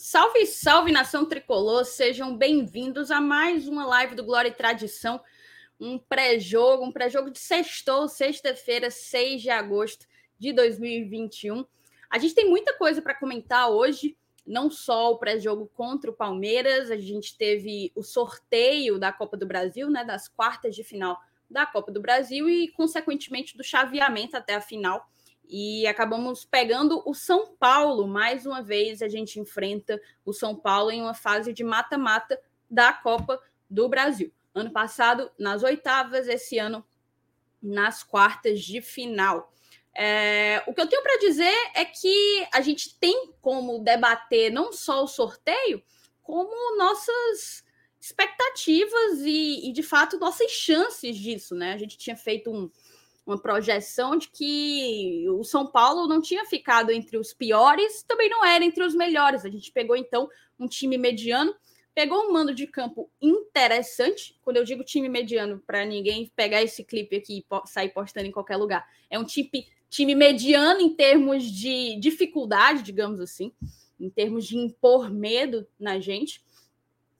Salve, salve nação tricolor, sejam bem-vindos a mais uma live do Glória e Tradição, um pré-jogo, um pré-jogo de sextou, sexta-feira, 6 de agosto de 2021. A gente tem muita coisa para comentar hoje, não só o pré-jogo contra o Palmeiras, a gente teve o sorteio da Copa do Brasil, né, das quartas de final da Copa do Brasil e, consequentemente, do chaveamento até a final e acabamos pegando o São Paulo. Mais uma vez, a gente enfrenta o São Paulo em uma fase de mata-mata da Copa do Brasil. Ano passado, nas oitavas, esse ano, nas quartas de final. É, o que eu tenho para dizer é que a gente tem como debater não só o sorteio, como nossas expectativas e, e de fato, nossas chances disso, né? A gente tinha feito um, uma projeção de que o São Paulo não tinha ficado entre os piores, também não era entre os melhores. A gente pegou então um time mediano, pegou um mando de campo interessante. Quando eu digo time mediano, para ninguém pegar esse clipe aqui e sair postando em qualquer lugar, é um time, time mediano em termos de dificuldade, digamos assim, em termos de impor medo na gente.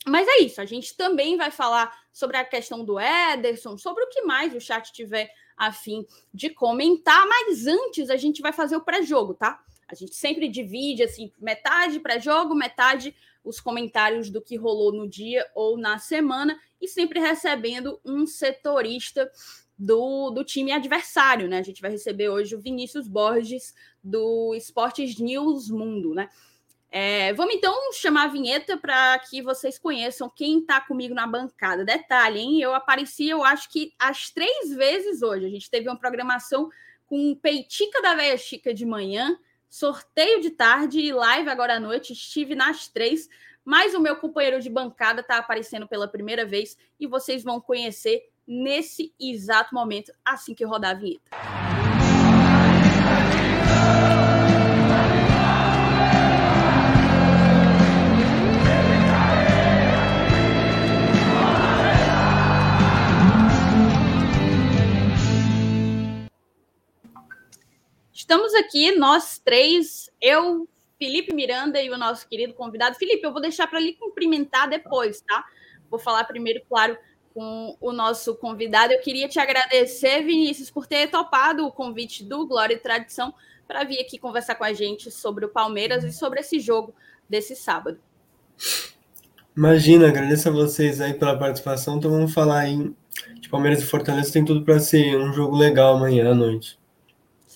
Mas é isso, a gente também vai falar sobre a questão do Ederson, sobre o que mais o chat tiver a fim de comentar, mas antes a gente vai fazer o pré-jogo, tá? A gente sempre divide assim, metade pré-jogo, metade os comentários do que rolou no dia ou na semana, e sempre recebendo um setorista do, do time adversário, né? A gente vai receber hoje o Vinícius Borges do Esportes News Mundo, né? É, vamos então chamar a vinheta para que vocês conheçam quem está comigo na bancada. Detalhe, hein? Eu apareci, eu acho que as três vezes hoje. A gente teve uma programação com Peitica da Veia Chica de manhã, sorteio de tarde e live agora à noite. Estive nas três, mas o meu companheiro de bancada está aparecendo pela primeira vez e vocês vão conhecer nesse exato momento, assim que rodar a vinheta. Estamos aqui, nós três, eu, Felipe Miranda e o nosso querido convidado. Felipe, eu vou deixar para lhe cumprimentar depois, tá? Vou falar primeiro, claro, com o nosso convidado. Eu queria te agradecer, Vinícius, por ter topado o convite do Glória e Tradição para vir aqui conversar com a gente sobre o Palmeiras e sobre esse jogo desse sábado. Imagina, agradeço a vocês aí pela participação. Então vamos falar aí de Palmeiras e Fortaleza. Tem tudo para ser um jogo legal amanhã à noite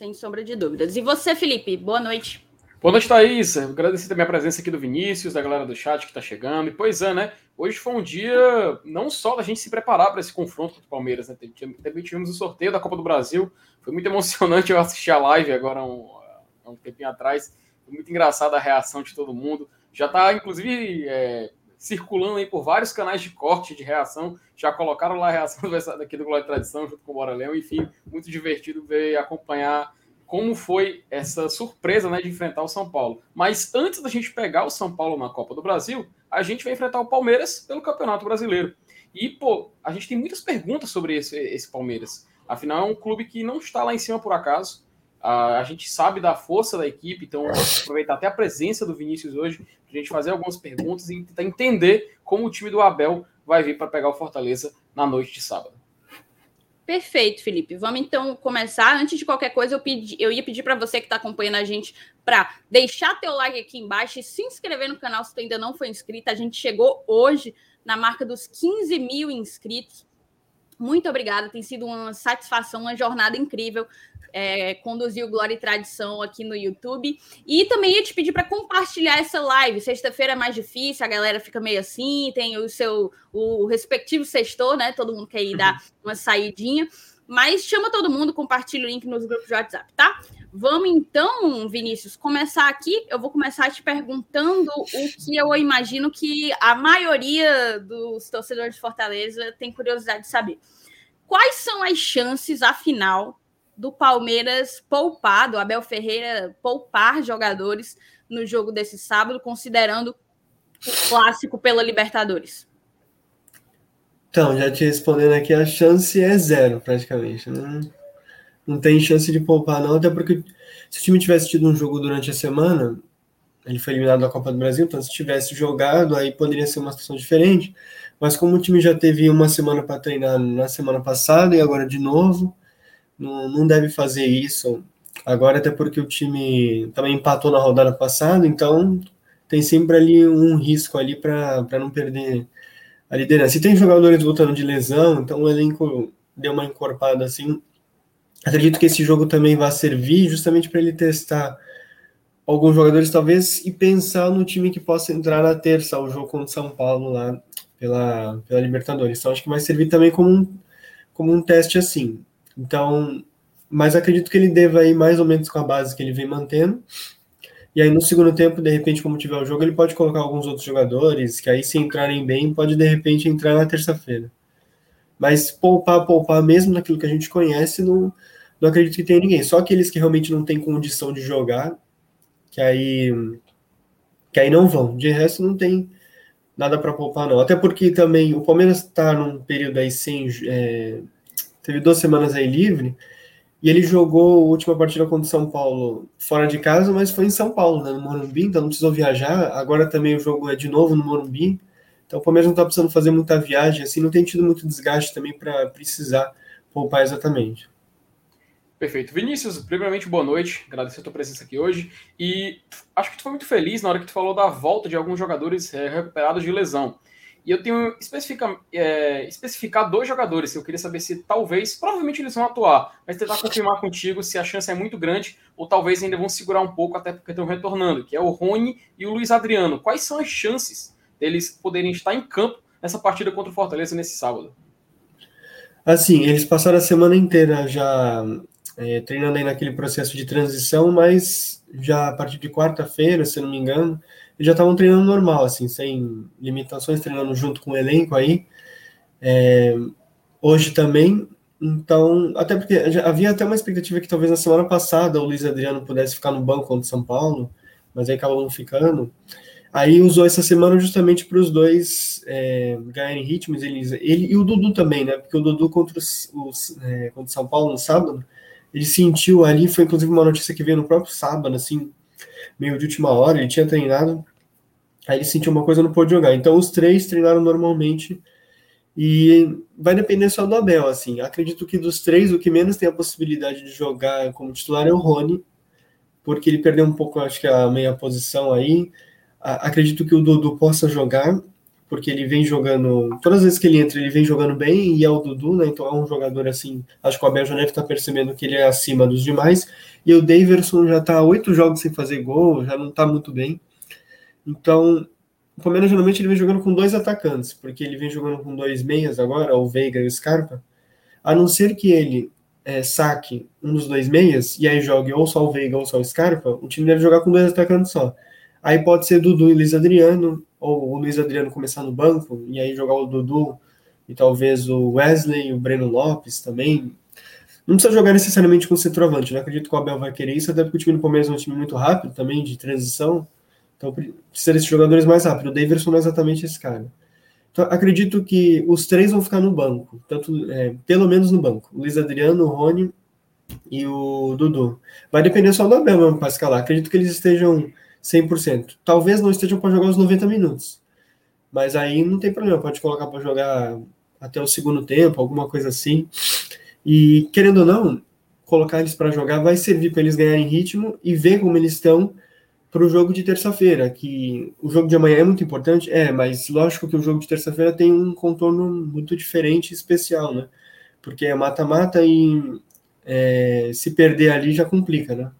sem sombra de dúvidas. E você, Felipe, boa noite. Boa noite, Thaís. Agradecer também a presença aqui do Vinícius, da galera do chat que está chegando. E pois é, né? Hoje foi um dia não só da gente se preparar para esse confronto com o Palmeiras, né? Também tivemos o sorteio da Copa do Brasil. Foi muito emocionante eu assistir a live agora um, um tempinho atrás. Foi muito engraçada a reação de todo mundo. Já está, inclusive, é, circulando aí por vários canais de corte de reação. Já colocaram lá a reação daqui do Glória e Tradição junto com o Bora Leão. Enfim, muito divertido ver acompanhar como foi essa surpresa né, de enfrentar o São Paulo. Mas antes da gente pegar o São Paulo na Copa do Brasil, a gente vai enfrentar o Palmeiras pelo Campeonato Brasileiro. E, pô, a gente tem muitas perguntas sobre esse, esse Palmeiras. Afinal, é um clube que não está lá em cima por acaso. A gente sabe da força da equipe, então aproveitar até a presença do Vinícius hoje a gente fazer algumas perguntas e tentar entender como o time do Abel vai vir para pegar o Fortaleza na noite de sábado. Perfeito, Felipe. Vamos então começar. Antes de qualquer coisa, eu, pedi, eu ia pedir para você que está acompanhando a gente para deixar teu like aqui embaixo e se inscrever no canal se tu ainda não foi inscrito. A gente chegou hoje na marca dos 15 mil inscritos. Muito obrigada, tem sido uma satisfação, uma jornada incrível é, conduzir o Glória e Tradição aqui no YouTube. E também ia te pedir para compartilhar essa live. Sexta-feira é mais difícil, a galera fica meio assim, tem o seu o respectivo sextor, né? Todo mundo quer ir dar uhum. uma saidinha. Mas chama todo mundo, compartilha o link nos grupos de WhatsApp, tá? Vamos então, Vinícius, começar aqui. Eu vou começar te perguntando o que eu imagino que a maioria dos torcedores de Fortaleza tem curiosidade de saber. Quais são as chances, afinal, do Palmeiras poupar, do Abel Ferreira poupar jogadores no jogo desse sábado, considerando o clássico pela Libertadores? Então, já te respondendo aqui, a chance é zero, praticamente. Não, não tem chance de poupar, não, até porque se o time tivesse tido um jogo durante a semana, ele foi eliminado da Copa do Brasil, então se tivesse jogado, aí poderia ser uma situação diferente. Mas como o time já teve uma semana para treinar na semana passada e agora de novo, não, não deve fazer isso. Agora, até porque o time também empatou na rodada passada, então tem sempre ali um risco ali para não perder a liderança. E tem jogadores voltando de lesão, então o elenco deu uma encorpada assim. Acredito que esse jogo também vai servir justamente para ele testar alguns jogadores, talvez, e pensar no time que possa entrar na terça, o jogo contra o São Paulo lá pela, pela Libertadores. Então, acho que vai servir também como um, como um teste assim. Então, mas acredito que ele deva ir mais ou menos com a base que ele vem mantendo. E aí, no segundo tempo, de repente, como tiver o jogo, ele pode colocar alguns outros jogadores, que aí, se entrarem bem, pode de repente entrar na terça-feira. Mas poupar, poupar, mesmo naquilo que a gente conhece, não, não acredito que tenha ninguém. Só aqueles que realmente não têm condição de jogar, que aí, que aí não vão. De resto, não tem nada para poupar, não. Até porque também o Palmeiras está num período aí sem. É, teve duas semanas aí livre e ele jogou a última partida contra o São Paulo fora de casa, mas foi em São Paulo, né, no Morumbi, então não precisou viajar. Agora também o jogo é de novo no Morumbi. Então o Palmeiras não está precisando fazer muita viagem, assim, não tem tido muito desgaste também para precisar poupar exatamente. Perfeito. Vinícius, primeiramente, boa noite. Agradecer a tua presença aqui hoje. E acho que tu foi muito feliz na hora que tu falou da volta de alguns jogadores é, recuperados de lesão. E eu tenho especifica, é, especificar dois jogadores. Eu queria saber se talvez, provavelmente eles vão atuar, mas tentar confirmar contigo se a chance é muito grande ou talvez ainda vão segurar um pouco até porque estão retornando, que é o Rony e o Luiz Adriano. Quais são as chances deles poderem estar em campo nessa partida contra o Fortaleza nesse sábado? Assim, eles passaram a semana inteira já é, treinando aí naquele processo de transição, mas já a partir de quarta-feira, se não me engano, eles já estavam treinando normal, assim, sem limitações, treinando junto com o elenco aí. É, hoje também, então, até porque havia até uma expectativa que talvez na semana passada o Luiz Adriano pudesse ficar no banco contra São Paulo, mas aí acabou não ficando. Aí usou essa semana justamente para os dois é, ganharem ritmos, ele, ele e o Dudu também, né? Porque o Dudu contra, os, os é, contra São Paulo no sábado, ele sentiu ali, foi inclusive uma notícia que veio no próprio sábado, assim, meio de última hora, ele tinha treinado, aí ele sentiu uma coisa não pôde jogar. Então os três treinaram normalmente e vai depender só do Abel, assim. Acredito que dos três, o que menos tem a possibilidade de jogar como titular é o Rony, porque ele perdeu um pouco, acho que a meia posição aí. Acredito que o Dudu possa jogar, porque ele vem jogando. Todas as vezes que ele entra, ele vem jogando bem, e é o Dudu, né? Então é um jogador assim. Acho que o Abel deve estar percebendo que ele é acima dos demais. E o Daverson já está oito jogos sem fazer gol, já não está muito bem. Então, o Palmeiras geralmente ele vem jogando com dois atacantes, porque ele vem jogando com dois meias agora, o Veiga e o Scarpa. A não ser que ele é, saque um dos dois meias e aí jogue ou só o Veiga ou só o Scarpa, o time deve jogar com dois atacantes só. Aí pode ser Dudu e Luiz Adriano, ou o Luiz Adriano começar no banco, e aí jogar o Dudu e talvez o Wesley, o Breno Lopes também. Não precisa jogar necessariamente com centroavante, não acredito que o Abel vai querer isso, até porque o time do Palmeiras é um time muito rápido também, de transição, então precisa desses jogadores mais rápidos. O Davidson não é exatamente esse cara. Então, acredito que os três vão ficar no banco, tanto é, pelo menos no banco. O Luiz Adriano, o Rony e o Dudu. Vai depender só do Abel mesmo para escalar. Acredito que eles estejam 100%. Talvez não estejam para jogar os 90 minutos. Mas aí não tem problema, pode colocar para jogar até o segundo tempo, alguma coisa assim. E querendo ou não, colocar eles para jogar vai servir para eles ganharem ritmo e ver como eles estão para o jogo de terça-feira. Que o jogo de amanhã é muito importante, é, mas lógico que o jogo de terça-feira tem um contorno muito diferente e especial, né? Porque é mata-mata e é, se perder ali já complica, né?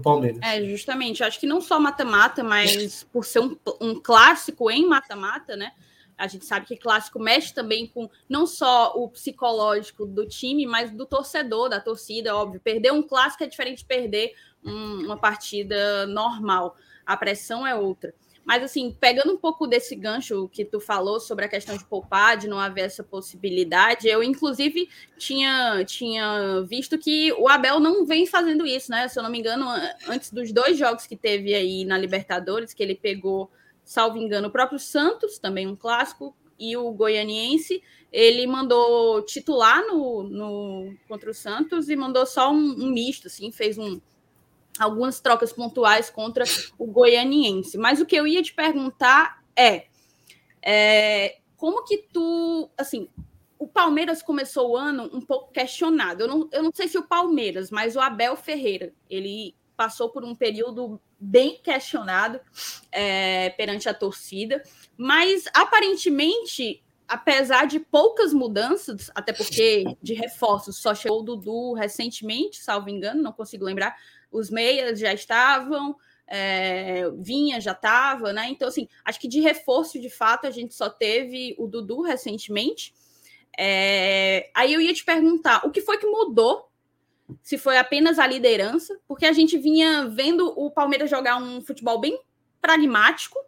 Para o Palmeiras. É, justamente. Acho que não só mata-mata, mas por ser um, um clássico em mata-mata, né? A gente sabe que clássico mexe também com não só o psicológico do time, mas do torcedor, da torcida, óbvio. Perder um clássico é diferente de perder um, uma partida normal. A pressão é outra. Mas, assim, pegando um pouco desse gancho que tu falou sobre a questão de poupar, de não haver essa possibilidade, eu, inclusive, tinha, tinha visto que o Abel não vem fazendo isso, né? Se eu não me engano, antes dos dois jogos que teve aí na Libertadores, que ele pegou, salvo engano, o próprio Santos, também um clássico, e o Goianiense, ele mandou titular no, no contra o Santos e mandou só um, um misto, assim, fez um algumas trocas pontuais contra o goianiense. Mas o que eu ia te perguntar é, é como que tu, assim, o Palmeiras começou o ano um pouco questionado. Eu não, eu não sei se o Palmeiras, mas o Abel Ferreira, ele passou por um período bem questionado é, perante a torcida, mas aparentemente, apesar de poucas mudanças, até porque de reforços só chegou o Dudu recentemente, salvo engano, não consigo lembrar, os meias já estavam, é, Vinha já estava, né? Então, assim, acho que de reforço, de fato, a gente só teve o Dudu recentemente. É, aí eu ia te perguntar, o que foi que mudou? Se foi apenas a liderança, porque a gente vinha vendo o Palmeiras jogar um futebol bem pragmático,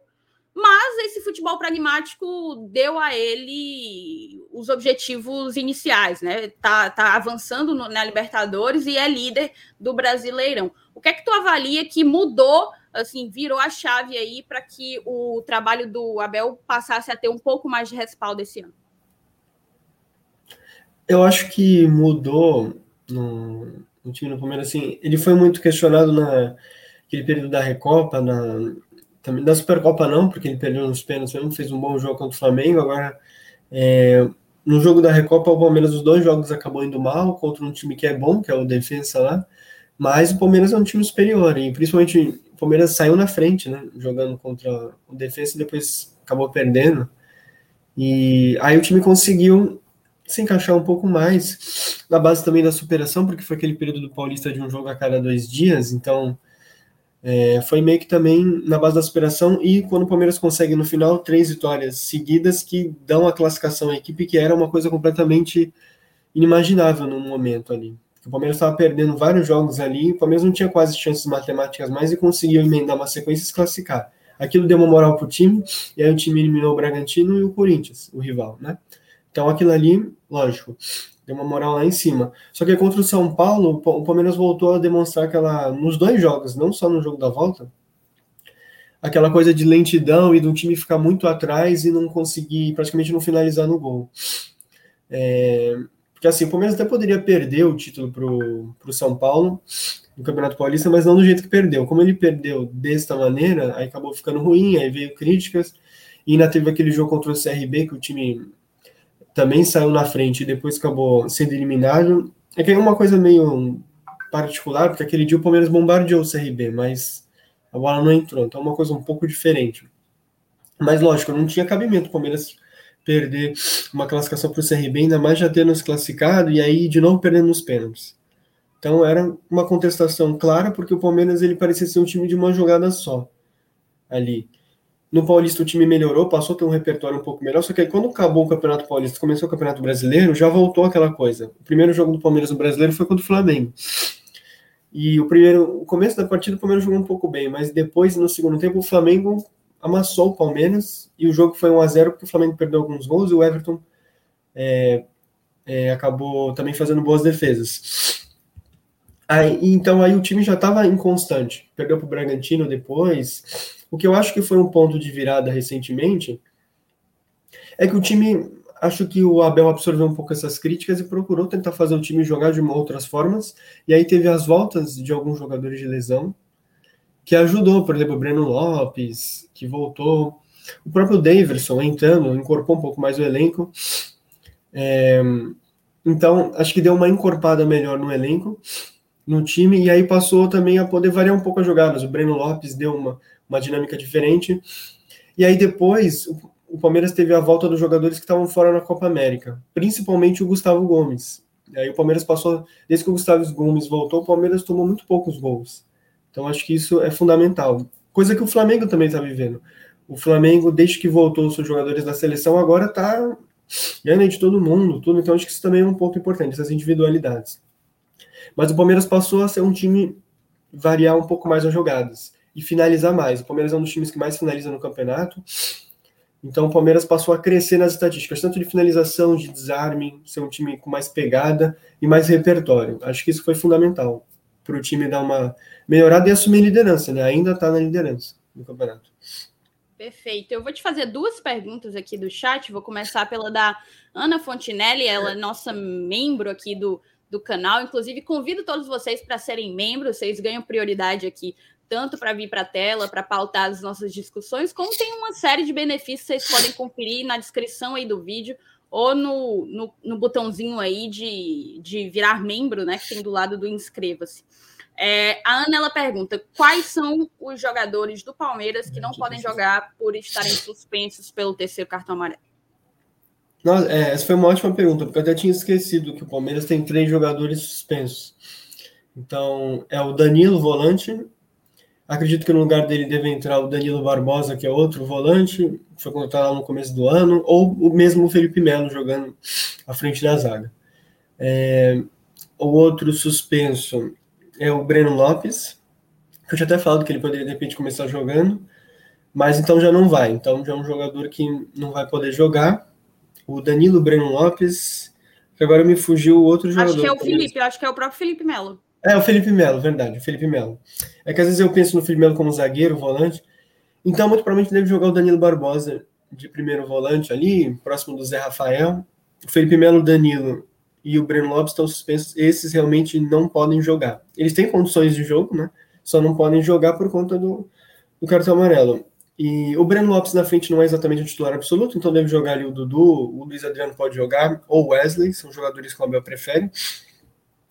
mas esse futebol pragmático deu a ele os objetivos iniciais, né? Tá, tá avançando no, na Libertadores e é líder do Brasileirão. O que é que tu avalia que mudou, assim, virou a chave aí para que o trabalho do Abel passasse a ter um pouco mais de respaldo esse ano? Eu acho que mudou no, no time do Palmeiras, assim, ele foi muito questionado naquele período da Recopa, na, também da Supercopa não, porque ele perdeu nos pênaltis, mesmo fez um bom jogo contra o Flamengo, agora é, no jogo da Recopa o Palmeiras os dois jogos acabou indo mal, contra um time que é bom, que é o Defensa lá, mas o Palmeiras é um time superior, e principalmente o Palmeiras saiu na frente, né, jogando contra o Defensa e depois acabou perdendo, e aí o time conseguiu se encaixar um pouco mais na base também da superação, porque foi aquele período do Paulista de um jogo a cada dois dias, então é, foi meio que também na base da superação e quando o Palmeiras consegue no final três vitórias seguidas que dão a classificação à equipe, que era uma coisa completamente inimaginável no momento ali. O Palmeiras estava perdendo vários jogos ali, o Palmeiras não tinha quase chances matemáticas mais e conseguiu emendar uma sequência e se classificar. Aquilo deu uma moral para o time, e aí o time eliminou o Bragantino e o Corinthians, o rival, né? Então aquilo ali, lógico, deu uma moral lá em cima. Só que contra o São Paulo, o Palmeiras voltou a demonstrar aquela, nos dois jogos, não só no jogo da volta, aquela coisa de lentidão e do time ficar muito atrás e não conseguir, praticamente não finalizar no gol. É, porque assim, o Palmeiras até poderia perder o título para o São Paulo no Campeonato Paulista, mas não do jeito que perdeu. Como ele perdeu desta maneira, aí acabou ficando ruim, aí veio críticas, e ainda teve aquele jogo contra o CRB que o time também saiu na frente e depois acabou sendo eliminado. É que é uma coisa meio particular, porque aquele dia o Palmeiras bombardeou o CRB, mas a bola não entrou, então é uma coisa um pouco diferente. Mas lógico, não tinha cabimento o Palmeiras perder uma classificação para o CRB, ainda mais já tendo se classificado e aí de novo perdendo nos pênaltis. Então era uma contestação clara, porque o Palmeiras ele parecia ser um time de uma jogada só ali. No Paulista o time melhorou, passou a ter um repertório um pouco melhor, só que aí quando acabou o Campeonato Paulista, começou o Campeonato Brasileiro, já voltou aquela coisa. O primeiro jogo do Palmeiras no Brasileiro foi contra o Flamengo. E o primeiro, o começo da partida o Palmeiras jogou um pouco bem, mas depois no segundo tempo o Flamengo amassou o Palmeiras e o jogo foi 1 a 0 porque o Flamengo perdeu alguns gols e o Everton é, é, acabou também fazendo boas defesas. Aí, então aí o time já estava inconstante. Perdeu para o Bragantino depois, o que eu acho que foi um ponto de virada recentemente é que o time, acho que o Abel absorveu um pouco essas críticas e procurou tentar fazer o time jogar de outras formas. E aí teve as voltas de alguns jogadores de lesão que ajudou, por exemplo, o Breno Lopes, que voltou, o próprio Daverson entrando, incorporou um pouco mais o elenco. É, então, acho que deu uma encorpada melhor no elenco, no time, e aí passou também a poder variar um pouco as jogadas. O Breno Lopes deu uma, uma dinâmica diferente. E aí depois o Palmeiras teve a volta dos jogadores que estavam fora na Copa América, principalmente o Gustavo Gomes. E aí o Palmeiras passou, desde que o Gustavo Gomes voltou, o Palmeiras tomou muito poucos gols. Então acho que isso é fundamental. Coisa que o Flamengo também está vivendo. O Flamengo, desde que voltou os seus jogadores da seleção, agora está ganhando de todo mundo, tudo. Então acho que isso também é um ponto importante, essas individualidades. Mas o Palmeiras passou a ser um time variar um pouco mais as jogadas e finalizar mais. O Palmeiras é um dos times que mais finaliza no campeonato. Então o Palmeiras passou a crescer nas estatísticas, tanto de finalização, de desarme, ser um time com mais pegada e mais repertório. Acho que isso foi fundamental para o time dar uma melhorada e assumir liderança, né? Ainda está na liderança no campeonato. Perfeito. Eu vou te fazer duas perguntas aqui do chat. Vou começar pela da Ana Fontinelli, ela é nossa membro aqui do, do canal. Inclusive, convido todos vocês para serem membros, vocês ganham prioridade aqui, tanto para vir para a tela, para pautar as nossas discussões, como tem uma série de benefícios que vocês podem conferir na descrição aí do vídeo ou no, no, no botãozinho aí de, de virar membro, né, que tem do lado do inscreva-se. É, a Ana ela pergunta quais são os jogadores do Palmeiras que não podem jogar por estarem suspensos pelo terceiro cartão amarelo. Nossa, é, essa foi uma ótima pergunta, porque eu até tinha esquecido que o Palmeiras tem três jogadores suspensos. Então, é o Danilo, volante. Acredito que no lugar dele deve entrar o Danilo Barbosa, que é outro volante, foi contratado no começo do ano, ou o mesmo Felipe Melo jogando à frente da zaga. É, o outro suspenso é o Breno Lopes, que eu tinha até falado que ele poderia de repente começar jogando, mas então já não vai. Então já é um jogador que não vai poder jogar o Danilo Breno Lopes, que agora me fugiu o outro jogador. Acho que é o Felipe, acho que é o próprio Felipe Melo. É, o Felipe Melo, verdade, o Felipe Melo. É que às vezes eu penso no Felipe Melo como zagueiro, volante, então muito provavelmente deve jogar o Danilo Barbosa de primeiro volante ali, próximo do Zé Rafael. O Felipe Melo, Danilo e o Breno Lopes estão suspensos, esses realmente não podem jogar. Eles têm condições de jogo, né? Só não podem jogar por conta do, do cartão amarelo. E o Breno Lopes na frente não é exatamente o titular absoluto, então deve jogar ali o Dudu, o Luiz Adriano pode jogar, ou Wesley, são jogadores que o Abel prefere.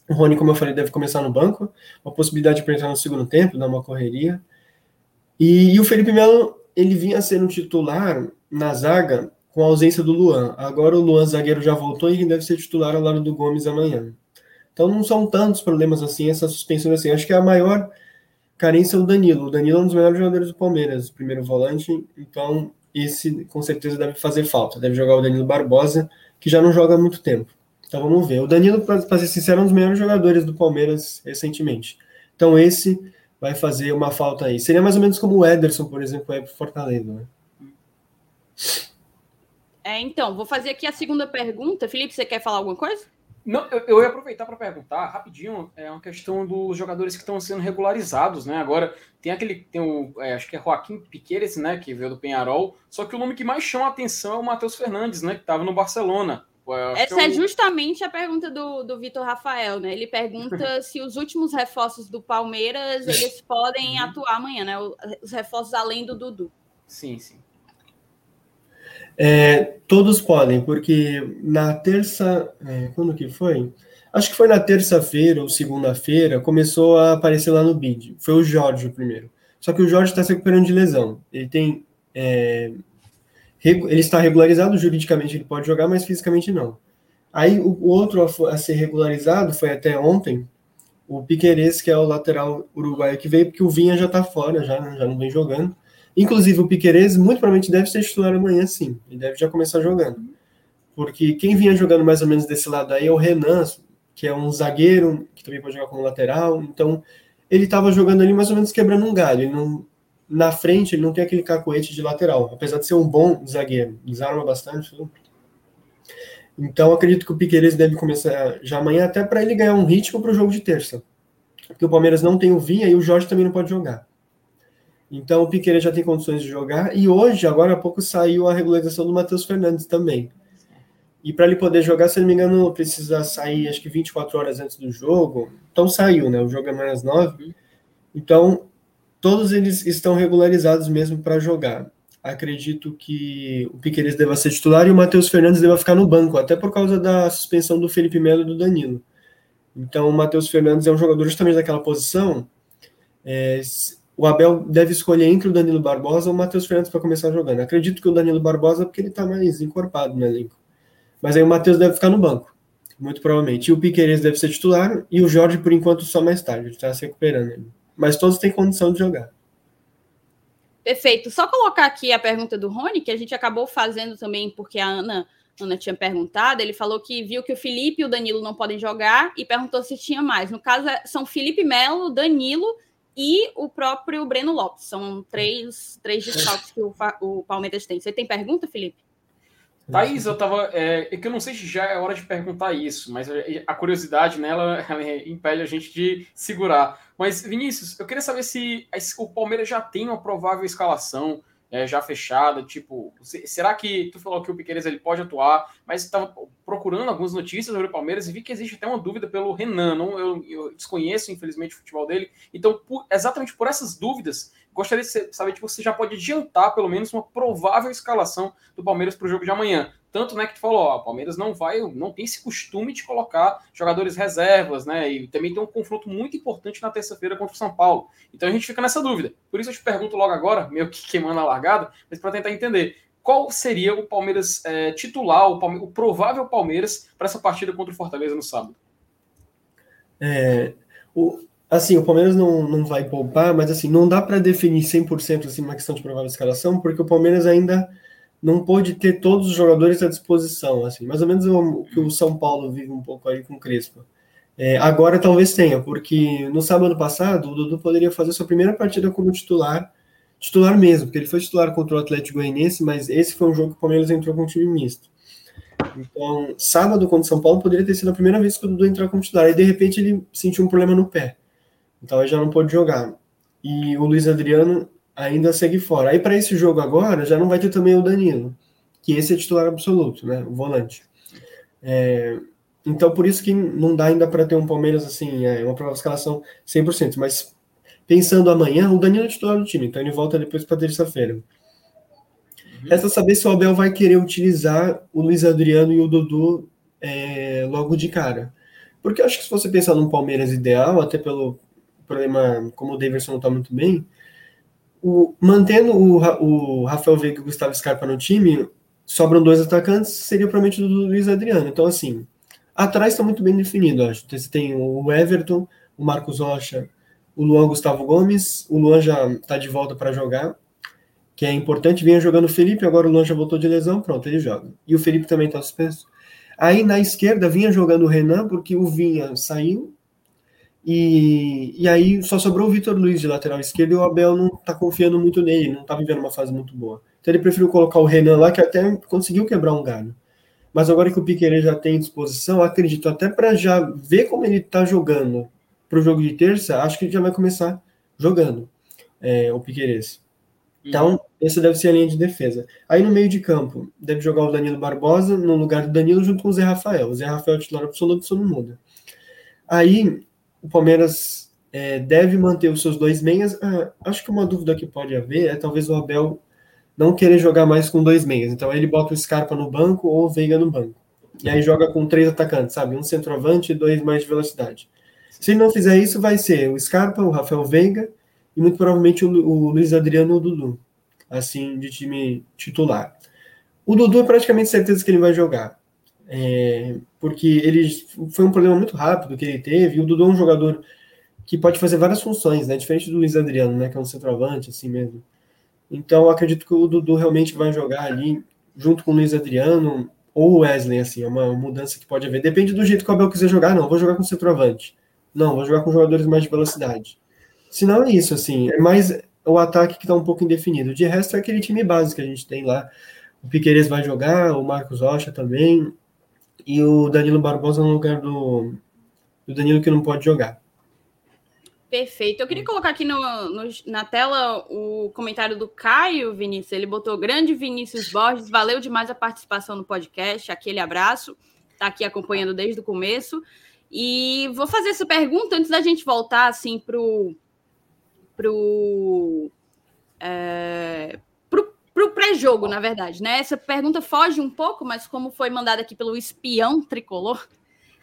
O Rony, como eu falei, deve começar no banco, uma possibilidade de entrar no segundo tempo, dar uma correria. E, e o Felipe Melo, ele vinha sendo titular na zaga com a ausência do Luan. Agora o Luan zagueiro já voltou e ele deve ser titular ao lado do Gomes amanhã. Então não são tantos problemas assim, essa suspensão assim. Acho que é a maior carência é o Danilo. O Danilo é um dos melhores jogadores do Palmeiras, o primeiro volante, então esse com certeza deve fazer falta. Deve jogar o Danilo Barbosa, que já não joga há muito tempo. Então vamos ver. O Danilo, para ser sincero, é um dos melhores jogadores do Palmeiras recentemente. Então esse vai fazer uma falta aí. Seria mais ou menos como o Ederson, por exemplo, é para Fortaleza. Né? É, então, vou fazer aqui a segunda pergunta. Felipe, você quer falar alguma coisa? Não, eu, eu ia aproveitar para perguntar rapidinho, é uma questão dos jogadores que estão sendo regularizados, né? Agora tem aquele, tem o, é, acho que é Joaquim Piqueires, né, que veio do Penharol, só que o nome que mais chama a atenção é o Matheus Fernandes, né, que estava no Barcelona. Essa é, justamente a pergunta do, do Vitor Rafael, né? Ele pergunta se os últimos reforços do Palmeiras eles podem uhum. atuar amanhã, né? Os reforços além do Dudu. Sim, sim. É, todos podem, porque na terça. É, quando que foi? Acho que foi na terça-feira ou segunda-feira, começou a aparecer lá no BID. Foi o Jorge o primeiro. Só que o Jorge está se recuperando de lesão. Ele tem. É, ele está regularizado, juridicamente ele pode jogar, mas fisicamente não. Aí o, outro a, ser regularizado foi até ontem, o Piqueires, que é o lateral uruguaio que veio, porque o Vinha já está fora, já, já não vem jogando. Inclusive, o Piqueires muito provavelmente deve ser titular amanhã, sim. Ele deve já começar jogando. Porque quem vinha jogando mais ou menos desse lado aí é o Renan, que é um zagueiro, que também pode jogar como lateral. Então, ele estava jogando ali mais ou menos quebrando um galho. Ele não, na frente, ele não tem aquele cacoete de lateral. Apesar de ser um bom zagueiro. Desarma bastante. Então, acredito que o Piqueires deve começar já amanhã, até para ele ganhar um ritmo para o jogo de terça. Porque o Palmeiras não tem o Vinha e o Jorge também não pode jogar. Então o Piqueira já tem condições de jogar. E hoje, agora há pouco, saiu a regularização do Matheus Fernandes também. E para ele poder jogar, se não me engano, precisa sair acho que 24 horas antes do jogo. Então saiu, né? O jogo é mais 9. Então, todos eles estão regularizados mesmo para jogar. Acredito que o Piqueires deva ser titular e o Matheus Fernandes deva ficar no banco, até por causa da suspensão do Felipe Melo e do Danilo. Então, o Matheus Fernandes é um jogador justamente daquela posição. É, o Abel deve escolher entre o Danilo Barbosa ou o Matheus Fernandes para começar jogando. Acredito que o Danilo Barbosa, porque ele está mais encorpado no elenco. Mas aí o Matheus deve ficar no banco, muito provavelmente. E o Piqueires deve ser titular e o Jorge, por enquanto, só mais tarde. Ele está se recuperando. Mas todos têm condição de jogar. Perfeito. Só colocar aqui a pergunta do Rony, que a gente acabou fazendo também, porque a Ana, Ana tinha perguntado. Ele falou que viu que o Felipe e o Danilo não podem jogar e perguntou se tinha mais. No caso, é, são Felipe Melo, Danilo e o próprio Breno Lopes. São três, três desfalques que o, o Palmeiras tem. Você tem pergunta, Felipe? Thaís, eu tava. É, é, que eu não sei se já é hora de perguntar isso, mas a curiosidade nela impede a gente de segurar. Mas, Vinícius, eu queria saber se o Palmeiras já tem uma provável escalação é, já fechada? Tipo, será que tu falou que o Piqueires ele pode atuar, mas estava procurando algumas notícias sobre o Palmeiras e vi que existe até uma dúvida pelo Renan. Não, eu, eu desconheço, infelizmente, o futebol dele. Então, por, exatamente por essas dúvidas, gostaria de saber se você já pode adiantar pelo menos uma provável escalação do Palmeiras para o jogo de amanhã. Tanto né, que tu falou, ó, o Palmeiras não vai, não tem esse costume de colocar jogadores reservas, né? E também tem um confronto muito importante na terça-feira contra o São Paulo. Então a gente fica nessa dúvida. Por isso eu te pergunto logo agora, meio que queimando a largada, mas para tentar entender qual seria o Palmeiras é, titular, o, o, provável Palmeiras para essa partida contra o Fortaleza no sábado? É, o, assim, o Palmeiras não, não vai poupar, mas assim, não dá para definir 100% assim, uma questão de provável escalação, porque o Palmeiras ainda não pôde ter todos os jogadores à disposição, assim, mais ou menos o que o São Paulo vive um pouco aí com o Crespo. É, agora talvez tenha, porque no sábado passado o Dudu poderia fazer sua primeira partida como titular, titular mesmo, porque ele foi titular contra o Atlético Goianiense, mas esse foi um jogo que o Palmeiras entrou com um time misto. Então, sábado contra o São Paulo poderia ter sido a primeira vez que o Dudu entrou como titular, e de repente ele sentiu um problema no pé. Então ele já não pôde jogar. E o Luiz Adriano ainda segue fora. Aí para esse jogo agora já não vai ter também o Danilo, que esse é titular absoluto, né? O volante. É, então por isso que não dá ainda para ter um Palmeiras assim, é uma prova de escalação 100%, mas pensando amanhã, o Danilo é titular do time, então ele volta depois para terça-feira. Uhum. Resta saber se o Abel vai querer utilizar o Luiz Adriano e o Dudu é, logo de cara. Porque eu acho que se você pensar num Palmeiras ideal, até pelo problema, como o Davidson não está muito bem, o, mantendo o, o Rafael Veiga e o Gustavo Scarpa no time, sobram dois atacantes, seria provavelmente do Luiz Adriano. Então, assim, atrás está muito bem definido, acho. Você tem o Everton, o Marcos Rocha, o Luan Gustavo Gomes, o Luan já está de volta para jogar, que é importante, vinha jogando o Felipe, agora o Luan já voltou de lesão, pronto, ele joga. E o Felipe também está suspenso. Aí na esquerda vinha jogando o Renan, porque o Vinha saiu, e, e aí só sobrou o Vitor Luiz de lateral esquerdo e o Abel não tá confiando muito nele, não tá vivendo uma fase muito boa. Então ele preferiu colocar o Renan lá, que até conseguiu quebrar um galho. Mas agora que o Piqueires já tem disposição, acredito até para já ver como ele tá jogando para o jogo de terça, acho que ele já vai começar jogando é, o Piqueires. Então, essa deve ser a linha de defesa. Aí no meio de campo, deve jogar o Danilo Barbosa no lugar do Danilo junto com o Zé Rafael. O Zé Rafael é titular absoluto, isso não muda. Aí o Palmeiras é, deve manter os seus dois meias. Ah, acho que uma dúvida que pode haver é talvez o Abel não querer jogar mais com dois meias. Então ele bota o Scarpa no banco ou o Veiga no banco. E aí joga com três atacantes, sabe? Um centroavante e dois mais de velocidade. Se ele não fizer isso, vai ser o Scarpa, o Rafael Veiga e muito provavelmente o, o Luiz Adriano ou o Dudu, assim, de time titular. O Dudu é praticamente certeza que ele vai jogar. É, porque ele foi um problema muito rápido que ele teve, e o Dudu é um jogador que pode fazer várias funções, né? Diferente do Luiz Adriano, né? Que é um centroavante, assim mesmo. Então, acredito que o Dudu realmente vai jogar ali junto com o Luiz Adriano ou o Wesley, assim, é uma mudança que pode haver. Depende do jeito que o Abel quiser jogar, não, vou jogar com centroavante. Não, vou jogar com jogadores mais de velocidade. Se não é isso, assim, é mais o ataque que está um pouco indefinido. De resto, é aquele time básico que a gente tem lá. O Piqueires vai jogar, o Marcos Rocha também, e o Danilo Barbosa no lugar do, do Danilo que não pode jogar. Perfeito. Eu queria colocar aqui no, no, na tela o comentário do Caio Vinícius. Ele botou grande Vinícius Borges. Valeu demais a participação no podcast. Aquele abraço. Está aqui acompanhando desde o começo. E vou fazer essa pergunta antes da gente voltar assim para o pro, é, para o pré-jogo, na verdade, né? Essa pergunta foge um pouco, mas como foi mandada aqui pelo espião tricolor,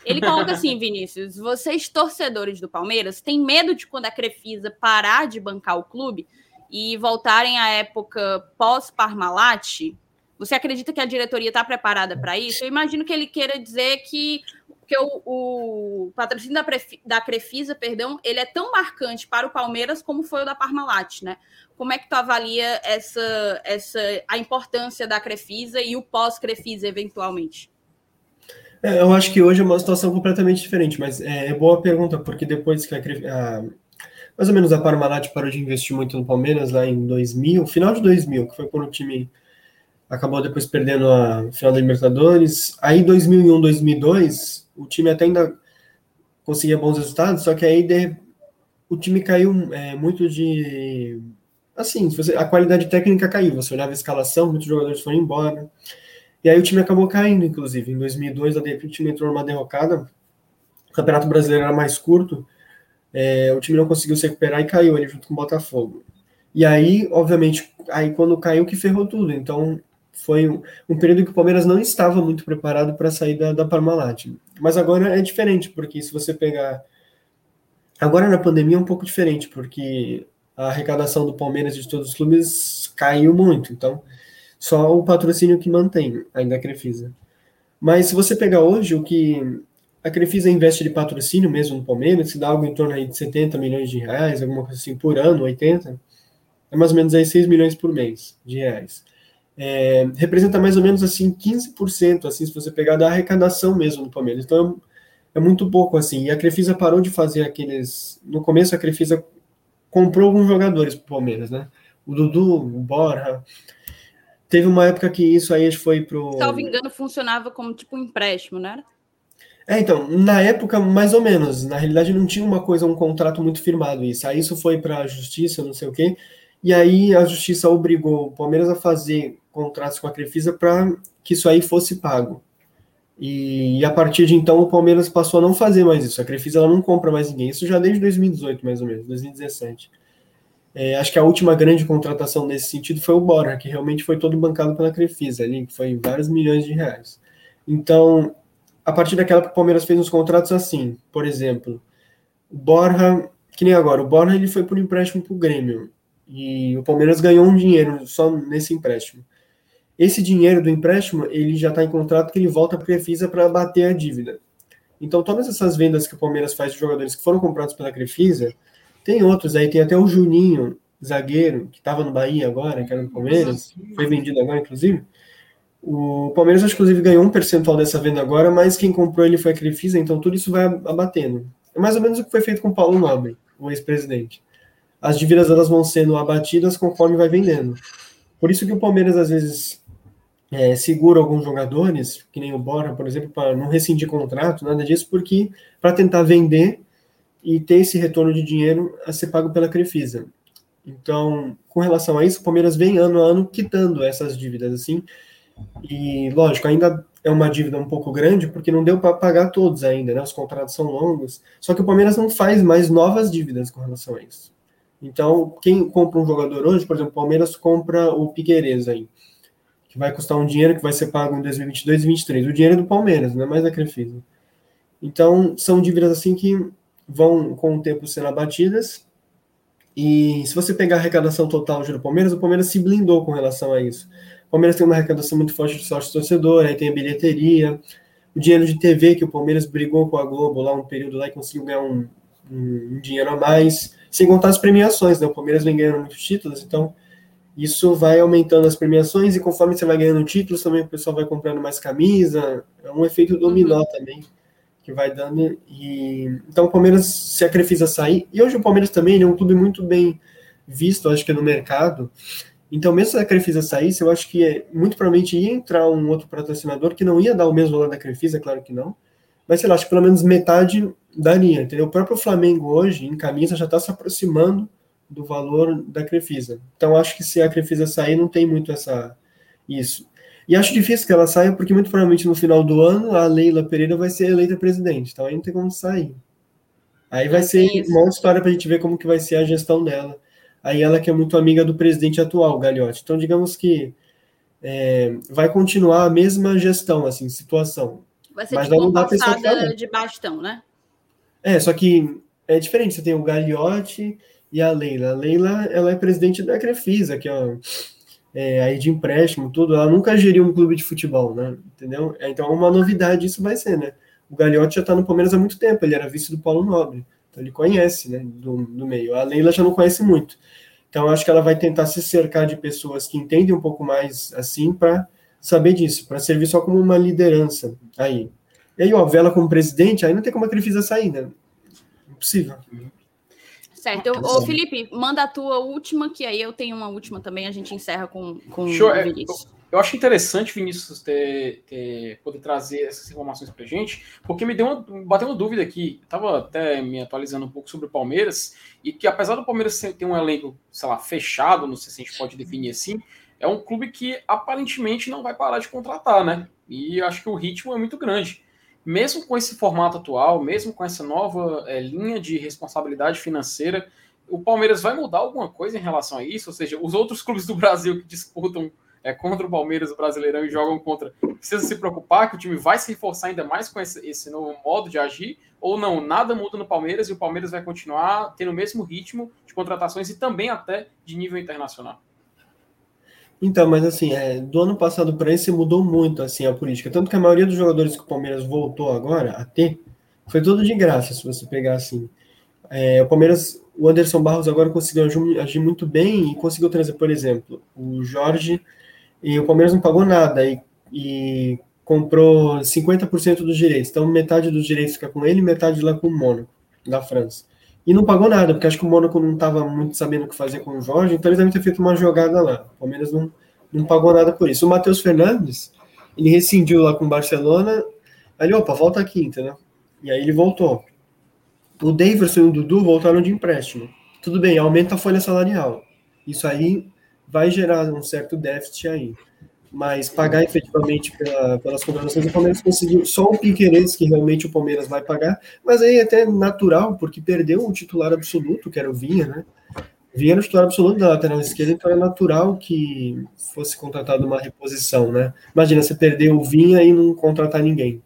ele coloca assim, Vinícius: vocês, torcedores do Palmeiras, têm medo de quando a Crefisa parar de bancar o clube e voltarem à época pós-Parmalat? Você acredita que a diretoria está preparada para isso? Eu imagino que ele queira dizer que porque o, o patrocínio da, da Crefisa, perdão, ele é tão marcante para o Palmeiras como foi o da Parmalat, né? Como é que tu avalia essa, essa a importância da Crefisa e o pós-Crefisa, eventualmente? É, eu acho que hoje é uma situação completamente diferente, mas é, é boa pergunta, porque depois que a, a, mais ou menos a Parmalat parou de investir muito no Palmeiras lá em 2000, final de 2000, que foi quando o time acabou depois perdendo a final da Libertadores. Aí 2001, 2002, o time até ainda conseguia bons resultados, só que aí de, o time caiu é, muito de assim, você, a qualidade técnica caiu. Você olhava a escalação, muitos jogadores foram embora. E aí o time acabou caindo, inclusive. Em 2002, a de repente, o time entrou numa derrocada. O Campeonato Brasileiro era mais curto. É, o time não conseguiu se recuperar e caiu ali junto com o Botafogo. E aí, obviamente, aí quando caiu que ferrou tudo. Então, foi um, um período que o Palmeiras não estava muito preparado para sair da, da Parmalat. Mas agora é diferente, porque se você pegar. Agora na pandemia é um pouco diferente, porque a arrecadação do Palmeiras e de todos os clubes caiu muito. Então, só o patrocínio que mantém ainda a Crefisa. Mas se você pegar hoje o que a Crefisa investe de patrocínio mesmo no Palmeiras, se dá algo em torno aí de 70 milhões de reais, alguma coisa assim, por ano, 80, é mais ou menos aí 6 milhões por mês de reais é, representa mais ou menos assim 15%, assim, se você pegar da arrecadação mesmo do Palmeiras. Então é muito pouco assim. E a Crefisa parou de fazer aqueles. No começo a Crefisa comprou alguns jogadores para o Palmeiras, né? O Dudu, o Borja. Teve uma época que isso aí foi pro. Salvo engano, funcionava como tipo um empréstimo, não era? É, então, na época, mais ou menos. Na realidade, não tinha uma coisa, um contrato muito firmado isso. Aí isso foi para a justiça, não sei o quê. E aí a justiça obrigou o Palmeiras a fazer contratos com a Crefisa para que isso aí fosse pago. E, e, a partir de então o Palmeiras passou a não fazer mais isso. A Crefisa ela não compra mais ninguém. Isso já desde 2018, mais ou menos, 2017. É, acho que a última grande contratação nesse sentido foi o Borja, que realmente foi todo bancado pela Crefisa ali, que foi vários milhões de reais. Então, a partir daquela que o Palmeiras fez uns contratos assim, por exemplo, o Borja, que nem agora, o Borja ele foi por empréstimo para o Grêmio. E o Palmeiras ganhou um dinheiro só nesse empréstimo. Esse dinheiro do empréstimo, ele já está em contrato que ele volta para a Crefisa para bater a dívida. Então, todas essas vendas que o Palmeiras faz de jogadores que foram comprados pela Crefisa, tem outros aí, tem até o Juninho, zagueiro, que estava no Bahia agora, que era no Palmeiras, foi vendido agora, inclusive. O Palmeiras, inclusive, ganhou um percentual dessa venda agora, mas quem comprou ele foi a Crefisa, então tudo isso vai abatendo. É mais ou menos o que foi feito com o Paulo Nobre, o ex-presidente as dívidas elas vão sendo abatidas conforme vai vendendo. Por isso que o Palmeiras às vezes é, segura alguns jogadores, que nem o Bora, por exemplo, para não rescindir contrato, nada disso, porque para tentar vender e ter esse retorno de dinheiro a ser pago pela Crefisa. Então, com relação a isso, o Palmeiras vem ano a ano quitando essas dívidas, assim. E, lógico, ainda é uma dívida um pouco grande, porque não deu para pagar todos ainda, né? Os contratos são longos. Só que o Palmeiras não faz mais novas dívidas com relação a isso. Então, quem compra um jogador hoje, por exemplo, o Palmeiras compra o Piqueires aí, que vai custar um dinheiro que vai ser pago em 2022 e 2023. O dinheiro é do Palmeiras, não é mais da Crefisa. Então, são dívidas assim que vão com o tempo sendo abatidas. E se você pegar a arrecadação total do Palmeiras, o Palmeiras se blindou com relação a isso. O Palmeiras tem uma arrecadação muito forte de sócio torcedor, aí tem a bilheteria, o dinheiro de TV que o Palmeiras brigou com a Globo lá um período lá e conseguiu ganhar um, um, um dinheiro a mais. Sem contar as premiações, né? O Palmeiras vem ganhando muitos títulos, então isso vai aumentando as premiações e conforme você vai ganhando títulos, também o pessoal vai comprando mais camisa. É um efeito dominó uhum. também que vai dando. E então o Palmeiras, se a Crefisa sair, e hoje o Palmeiras também é um clube muito bem visto, acho que no mercado. Então, mesmo se a Crefisa saísse, eu acho que é, muito provavelmente ia entrar um outro patrocinador que não ia dar o mesmo valor da Crefisa, claro que não. Mas sei lá, acho que pelo menos metade daria, entendeu? O próprio Flamengo hoje, em camisa, já está se aproximando do valor da Crefisa. Então, acho que se a Crefisa sair, não tem muito essa isso. E acho difícil que ela saia, porque muito provavelmente no final do ano a Leila Pereira vai ser eleita presidente. Então, aí não tem como sair. Aí vai ser uma história para a gente ver como que vai ser a gestão dela. Aí ela que é muito amiga do presidente atual, Gagliotti. Então, digamos que é, vai continuar a mesma gestão, assim, situação. Vai ser Mas tipo uma passada de bastão, né? É, só que é diferente. Você tem o Gagliotti e a Leila. A Leila, ela é presidente da Crefisa, que é, é aí de empréstimo, tudo. Ela nunca geriu um clube de futebol, né? Entendeu? É, então, uma novidade isso vai ser, né? O Gagliotti já está no Palmeiras há muito tempo. Ele era vice do Paulo Nobre. Então, ele conhece, né? Do, do meio. A Leila já não conhece muito. Então, acho que ela vai tentar se cercar de pessoas que entendem um pouco mais assim para saber disso, para servir só como uma liderança aí. E aí, ó, Vela como presidente, aí não tem como a Crefisa sair, né? Impossível. Certo. Eu, ô, Felipe, manda a tua última, que aí eu tenho uma última também, a gente encerra com, com Show. o é, Vinícius. eu acho interessante, Vinícius, ter, ter, poder trazer essas informações para gente, porque me deu uma, bateu uma dúvida aqui. Estava até me atualizando um pouco sobre o Palmeiras, e que apesar do Palmeiras ter um elenco, sei lá, fechado, não sei se a gente pode definir assim, é um clube que aparentemente não vai parar de contratar, né? E acho que o ritmo é muito grande. Mesmo com esse formato atual, mesmo com essa nova é, linha de responsabilidade financeira, o Palmeiras vai mudar alguma coisa em relação a isso? Ou seja, os outros clubes do Brasil que disputam é, contra o Palmeiras, o Brasileirão, e jogam contra, precisa se preocupar que o time vai se reforçar ainda mais com esse, esse novo modo de agir? Ou não, nada muda no Palmeiras e o Palmeiras vai continuar tendo o mesmo ritmo de contratações e também até de nível internacional? Então, mas assim, é, do ano passado para esse mudou muito assim a política. Tanto que a maioria dos jogadores que o Palmeiras voltou agora a ter foi tudo de graça, se você pegar assim. É, o Palmeiras, o Anderson Barros agora conseguiu agir muito bem e conseguiu trazer, por exemplo, o Jorge e o Palmeiras não pagou nada e, e comprou 50% dos direitos. Então, metade dos direitos fica com ele metade lá com o Mônaco, da França. E não pagou nada, porque acho que o Mônaco não estava muito sabendo o que fazer com o Jorge, então eles devem ter feito uma jogada lá. O Palmeiras não, não pagou nada por isso. O Matheus Fernandes, ele rescindiu lá com o Barcelona, aí opa, volta aqui, entendeu? E aí ele voltou. O Davidson e o Dudu voltaram de empréstimo. Tudo bem, aumenta a folha salarial. Isso aí vai gerar um certo déficit aí mas pagar efetivamente pela, pelas contratações, o Palmeiras conseguiu só o Piqueires, que realmente o Palmeiras vai pagar, mas aí é até natural, porque perdeu o titular absoluto, que era o Vinha, né? Vinha era o titular absoluto da lateral esquerda, então é natural que fosse contratado uma reposição, né? Imagina, você perder o Vinha e não contratar ninguém.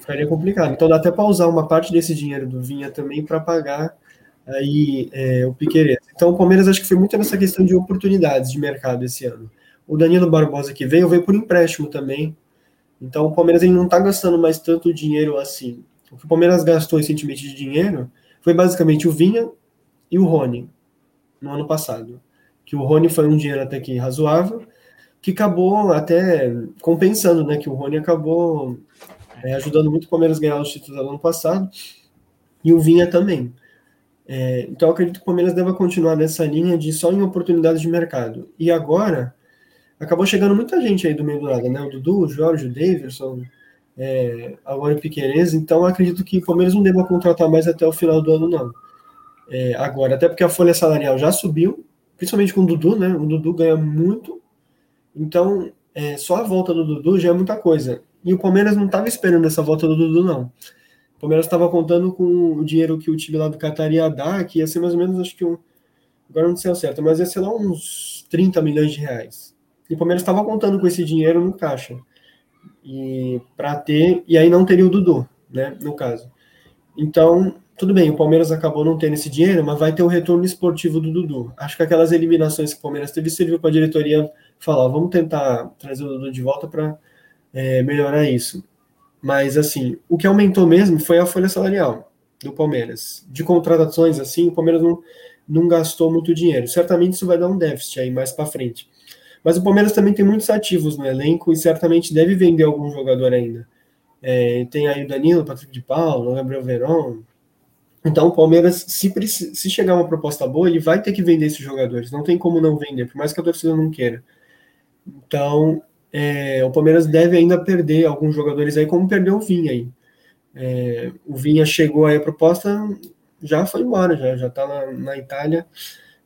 Ficaria complicado. Então dá até para usar uma parte desse dinheiro do Vinha também para pagar aí é, o Piqueires. Então o Palmeiras acho que foi muito nessa questão de oportunidades de mercado esse ano. O Danilo Barbosa que veio, veio por empréstimo também. Então o Palmeiras ele não está gastando mais tanto dinheiro assim. O que o Palmeiras gastou recentemente de dinheiro foi basicamente o Vinha e o Rony no ano passado. Que o Rony foi um dinheiro até que razoável, que acabou até compensando, né? Que o Rony acabou é, ajudando muito o Palmeiras a ganhar os títulos do ano passado e o Vinha também. É, então, acredito que o Palmeiras deva continuar nessa linha de só em oportunidades de mercado. E agora, acabou chegando muita gente aí do meio do nada, né? O Dudu, o Jorge, o Davidson, é, agora o Piqueires, então acredito que o Palmeiras não deva contratar mais até o final do ano, não. É, agora, até porque a folha salarial já subiu, principalmente com o Dudu, né? O Dudu ganha muito, então é, só a volta do Dudu já é muita coisa. E o Palmeiras não estava esperando essa volta do Dudu, não. O Palmeiras estava contando com o dinheiro que o time lá do Qatar ia dar, que ia ser mais ou menos, acho que um. Agora não sei o certo, mas ia ser lá uns 30 milhões de reais. E o Palmeiras estava contando com esse dinheiro no caixa. E para ter, e aí não teria o Dudu, né, no caso. Então, tudo bem, o Palmeiras acabou não tendo esse dinheiro, mas vai ter o retorno esportivo do Dudu. Acho que aquelas eliminações que o Palmeiras teve serviu para a diretoria falar, vamos tentar trazer o Dudu de volta para é, melhorar isso. Mas assim, o que aumentou mesmo foi a folha salarial do Palmeiras. De contratações assim, o Palmeiras não, não gastou muito dinheiro. Certamente isso vai dar um déficit aí mais para frente. Mas o Palmeiras também tem muitos ativos no elenco e certamente deve vender algum jogador ainda. É, tem aí o Danilo, o Patrick de Paulo, o Gabriel Verón. Então o Palmeiras, se, se chegar uma proposta boa, ele vai ter que vender esses jogadores. Não tem como não vender, por mais que a torcida não queira. Então é, o Palmeiras deve ainda perder alguns jogadores aí, como perdeu o Vinha aí. É, o Vinha chegou aí a proposta, já foi embora, já, já tá na, na Itália.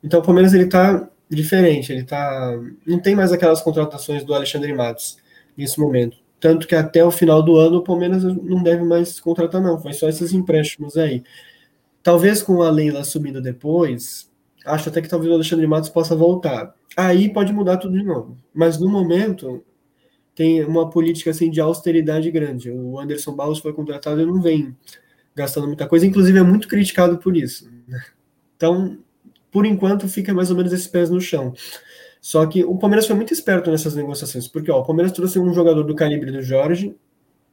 Então o Palmeiras ele tá diferente. Ele tá. Não tem mais aquelas contratações do Alexandre Matos nesse momento. Tanto que até o final do ano o Palmeiras não deve mais contratar, não. Foi só esses empréstimos aí. Talvez com a Leila subindo depois, acho até que talvez o Alexandre Matos possa voltar. Aí pode mudar tudo de novo. Mas no momento tem uma política assim de austeridade grande. O Anderson Barros foi contratado e não vem gastando muita coisa, inclusive é muito criticado por isso. Então, por enquanto, fica mais ou menos esses pés no chão. Só que o Palmeiras foi muito esperto nessas negociações, porque ó, o Palmeiras trouxe um jogador do calibre do Jorge,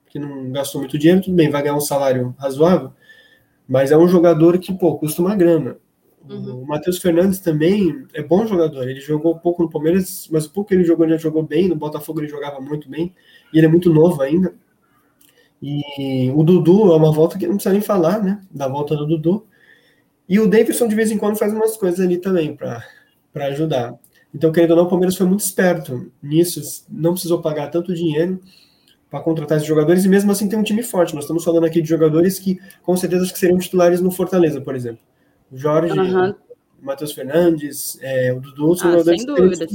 que não gastou muito dinheiro, tudo bem, vai ganhar um salário razoável, mas é um jogador que, pô, custa uma grana. Uhum. O Matheus Fernandes também é bom jogador, ele jogou pouco no Palmeiras, mas o pouco que ele jogou, ele já jogou bem, no Botafogo ele jogava muito bem, e ele é muito novo ainda. E o Dudu é uma volta que não precisa nem falar, né, da volta do Dudu. E o Davidson, de vez em quando, faz umas coisas ali também para ajudar. Então, querendo ou não, o Palmeiras foi muito esperto nisso, não precisou pagar tanto dinheiro para contratar esses jogadores e mesmo assim tem um time forte. Nós estamos falando aqui de jogadores que com certeza acho que seriam titulares no Fortaleza, por exemplo. O Jorge, uhum. o Matheus Fernandes, é, o Dudu são ah, jogadores sem dúvidas.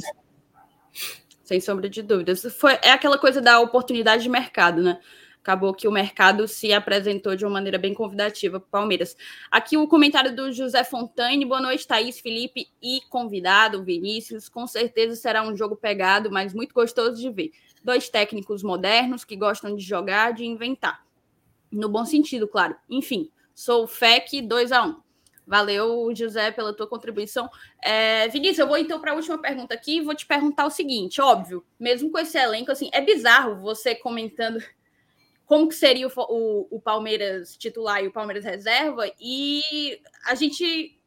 Sem sombra de dúvidas. Foi, é aquela coisa da oportunidade de mercado, né? Acabou que o mercado se apresentou de uma maneira bem convidativa para o Palmeiras. Aqui o comentário do José Fontaine. Boa noite, Thaís, Felipe e convidado, Vinícius. Com certeza será um jogo pegado, mas muito gostoso de ver. Dois técnicos modernos que gostam de jogar, de inventar. No bom sentido, claro. Enfim, sou FEC 2 a 1 Valeu, José, pela tua contribuição. É, Vinícius, eu vou então para a última pergunta aqui. Vou te perguntar o seguinte: óbvio, mesmo com esse elenco, assim, é bizarro você comentando como que seria o, o, o, Palmeiras titular e o Palmeiras reserva, e a gente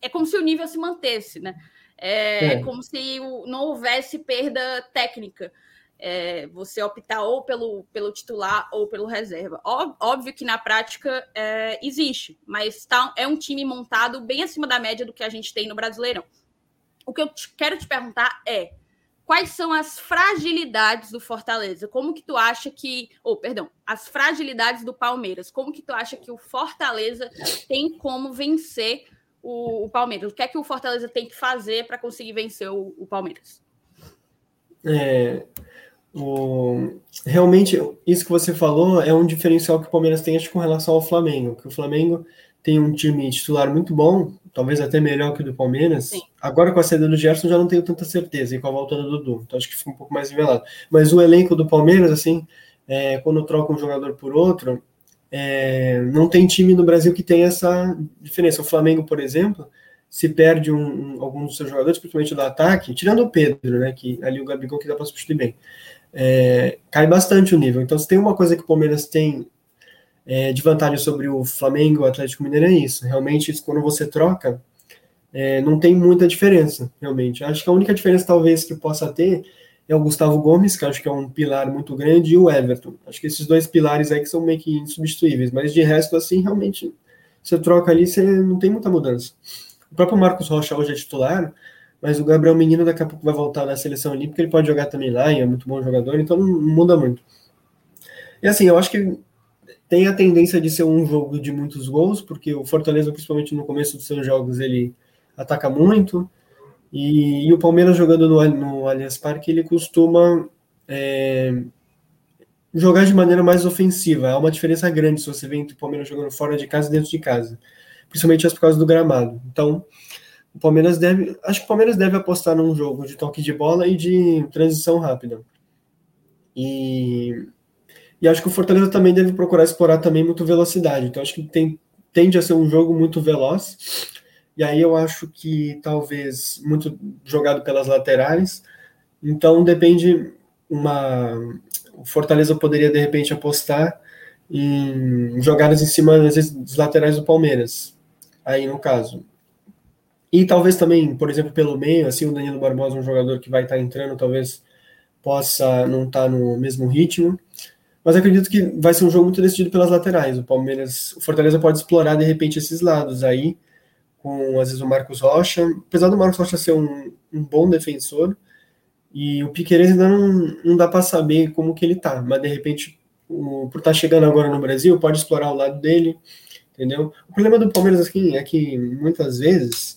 é como se o nível se mantesse, né? É, é. como se não houvesse perda técnica. É, você optar ou pelo, pelo titular ou pelo reserva. Óbvio que na prática é, existe, mas tá, é um time montado bem acima da média do que a gente tem no Brasileirão. O que eu te, quero te perguntar é quais são as fragilidades do Fortaleza? Como que tu acha que, ou oh, perdão, as fragilidades do Palmeiras? Como que tu acha que o Fortaleza tem como vencer o, o Palmeiras? O que é que o Fortaleza tem que fazer para conseguir vencer o, o Palmeiras? É, o, realmente, isso que você falou é um diferencial que o Palmeiras tem acho, com relação ao Flamengo, que o Flamengo tem um time titular muito bom, talvez até melhor que o do Palmeiras. Sim. Agora com a saída do Gerson já não tenho tanta certeza, e com a volta do Dudu, então acho que fica um pouco mais nivelado. Mas o elenco do Palmeiras, assim, é, quando troca um jogador por outro, é, não tem time no Brasil que tem essa diferença. O Flamengo, por exemplo, se perde um, um, algum dos seus jogadores, principalmente do ataque, tirando o Pedro, né, que ali o Gabigol que dá para substituir bem, é, cai bastante o nível. Então, se tem uma coisa que o Palmeiras tem é, de vantagem sobre o Flamengo, o Atlético Mineiro é isso. Realmente, quando você troca, é, não tem muita diferença, realmente. Acho que a única diferença, talvez, que possa ter é o Gustavo Gomes, que acho que é um pilar muito grande, e o Everton. Acho que esses dois pilares aí que são meio que insubstituíveis, mas de resto, assim, realmente, você troca ali, você não tem muita mudança. O próprio Marcos Rocha hoje é titular, mas o Gabriel Menino daqui a pouco vai voltar da seleção olímpica, ele pode jogar também lá, e é muito bom jogador, então não muda muito. E assim, eu acho que tem a tendência de ser um jogo de muitos gols, porque o Fortaleza, principalmente no começo dos seus jogos, ele ataca muito. E, e o Palmeiras jogando no, no Allianz Parque, ele costuma é, jogar de maneira mais ofensiva. Há uma diferença grande se você vê entre o Palmeiras jogando fora de casa e dentro de casa, principalmente por causa do gramado. Então, o Palmeiras deve, acho que o Palmeiras deve apostar num jogo de toque de bola e de transição rápida. E e acho que o Fortaleza também deve procurar explorar também muito velocidade. Então acho que tem, tende a ser um jogo muito veloz. E aí eu acho que talvez muito jogado pelas laterais. Então depende uma o Fortaleza poderia de repente apostar em jogadas em cima às vezes, dos laterais do Palmeiras. Aí no caso. E talvez também, por exemplo, pelo meio, assim, o Danilo Barbosa, um jogador que vai estar entrando, talvez possa não estar no mesmo ritmo. Mas acredito que vai ser um jogo muito decidido pelas laterais. O Palmeiras, o Fortaleza pode explorar de repente esses lados aí, com às vezes o Marcos Rocha. Apesar do Marcos Rocha ser um, um bom defensor, e o Piqueires ainda não, não dá para saber como que ele tá, mas de repente, o, por estar tá chegando agora no Brasil, pode explorar o lado dele, entendeu? O problema do Palmeiras assim, é que muitas vezes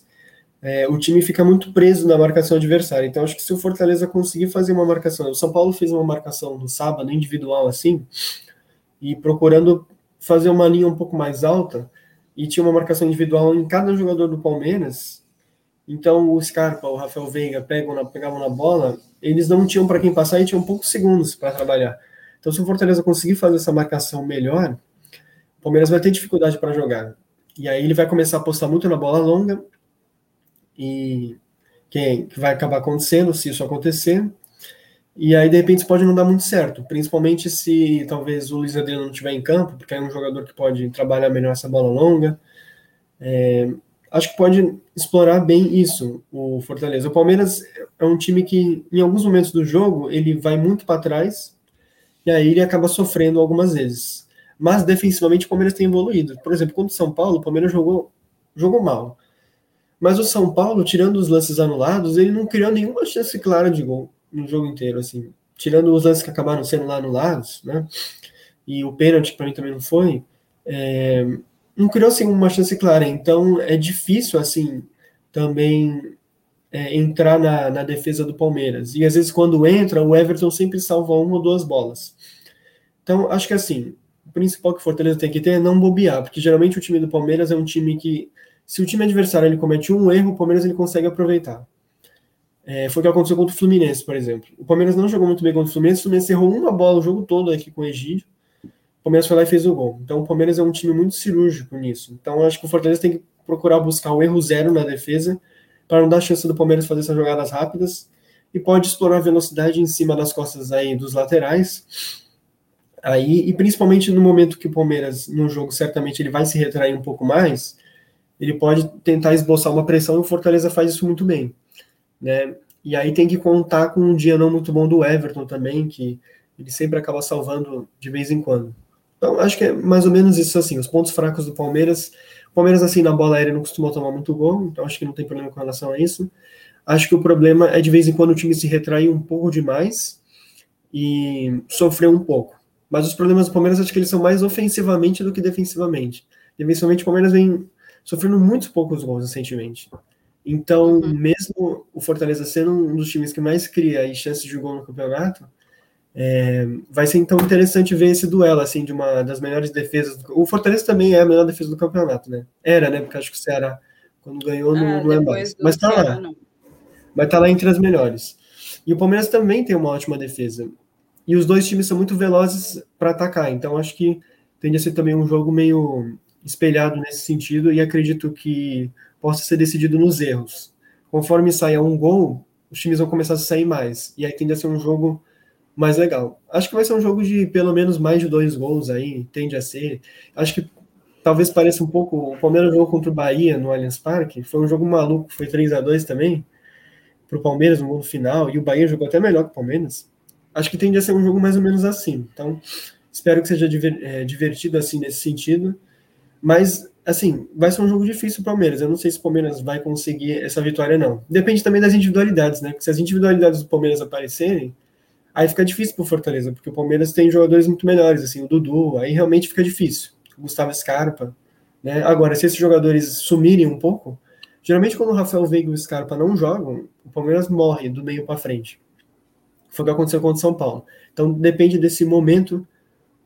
é, o time fica muito preso na marcação adversária. Então, acho que se o Fortaleza conseguir fazer uma marcação, o São Paulo fez uma marcação no sábado, individual assim, e procurando fazer uma linha um pouco mais alta, e tinha uma marcação individual em cada jogador do Palmeiras. Então, o Scarpa, o Rafael Veiga pegam na, pegavam na bola, eles não tinham para quem passar e tinham poucos segundos para trabalhar. Então, se o Fortaleza conseguir fazer essa marcação melhor, o Palmeiras vai ter dificuldade para jogar. E aí ele vai começar a apostar muito na bola longa, e que, que vai acabar acontecendo se isso acontecer. E aí, de repente, pode não dar muito certo, principalmente se talvez o Luiz Adriano não estiver em campo, porque é um jogador que pode trabalhar melhor essa bola longa. É, acho que pode explorar bem isso, o Fortaleza. O Palmeiras é um time que, em alguns momentos do jogo, ele vai muito para trás, e aí ele acaba sofrendo algumas vezes. Mas, defensivamente, o Palmeiras tem evoluído. Por exemplo, contra o São Paulo, o Palmeiras jogou, jogou mal Mas o São Paulo, tirando os lances anulados, ele não criou nenhuma chance clara de gol no jogo inteiro, assim. Tirando os lances que acabaram sendo lá anulados, né? E o pênalti para mim também não foi. É, não criou assim uma chance clara. Então é difícil assim também é, entrar na, na defesa do Palmeiras. E às vezes quando entra, o Everton sempre salva uma ou duas bolas. Então acho que assim o principal que o Fortaleza tem que ter é não bobear, porque geralmente o time do Palmeiras é um time que se o time adversário ele comete um erro, o Palmeiras ele consegue aproveitar. É, foi o que aconteceu contra o Fluminense, por exemplo. O Palmeiras não jogou muito bem contra o Fluminense, o Fluminense errou uma bola o jogo todo aqui com o Egídio. O Palmeiras foi lá e fez o gol. Então o Palmeiras é um time muito cirúrgico nisso. Então acho que o Fortaleza tem que procurar buscar o erro zero na defesa para não dar chance do Palmeiras fazer essas jogadas rápidas e pode explorar a velocidade em cima das costas aí dos laterais. Aí, e principalmente no momento que o Palmeiras, no jogo, certamente ele vai se retrair um pouco mais, ele pode tentar esboçar uma pressão e o Fortaleza faz isso muito bem. Né? E aí tem que contar com um dia não muito bom do Everton também, que ele sempre acaba salvando de vez em quando. Então, acho que é mais ou menos isso assim, os pontos fracos do Palmeiras. O Palmeiras, assim, na bola aérea não costuma tomar muito gol, então acho que não tem problema com relação a isso. Acho que o problema é de vez em quando o time se retrair um pouco demais e sofrer um pouco. Mas os problemas do Palmeiras acho que eles são mais ofensivamente do que defensivamente. Defensivamente o Palmeiras vem sofrendo muito poucos gols recentemente. Então, uhum. mesmo o Fortaleza sendo um dos times que mais cria chances de gol no campeonato, é, vai ser então interessante ver esse duelo, assim, de uma das melhores defesas. Do... O Fortaleza também é a melhor defesa do campeonato, né? Era, né? Porque acho que o Ceará, quando ganhou, não, ah, não é mais. Mas tá Ceará, lá. Não. Mas tá lá entre as melhores. E o Palmeiras também tem uma ótima defesa. E os dois times são muito velozes para atacar. Então, acho que tende a ser também um jogo meio espelhado nesse sentido e acredito que possa ser decidido nos erros. Conforme saia um gol, os times vão começar a sair mais. E aí tende a ser um jogo mais legal. Acho que vai ser um jogo de pelo menos mais de dois gols aí, tende a ser. Acho que talvez pareça um pouco. O Palmeiras jogou contra o Bahia no Allianz Parque, foi um jogo maluco, foi 3 a 2 também, para o Palmeiras no gol final, e o Bahia jogou até melhor que o Palmeiras. Acho que tende a ser um jogo mais ou menos assim. Então, espero que seja é, divertido assim nesse sentido. Mas, assim, vai ser um jogo difícil para o Palmeiras. Eu não sei se o Palmeiras vai conseguir essa vitória, não. Depende também das individualidades, né? Porque se as individualidades do Palmeiras aparecerem, aí fica difícil para o Fortaleza, porque o Palmeiras tem jogadores muito melhores, assim, o Dudu, aí realmente fica difícil. O Gustavo Scarpa, né? Agora, se esses jogadores sumirem um pouco, geralmente quando o Rafael Veiga e o Scarpa não jogam, o Palmeiras morre do meio para frente. Foi o que aconteceu contra o São Paulo. Então depende desse momento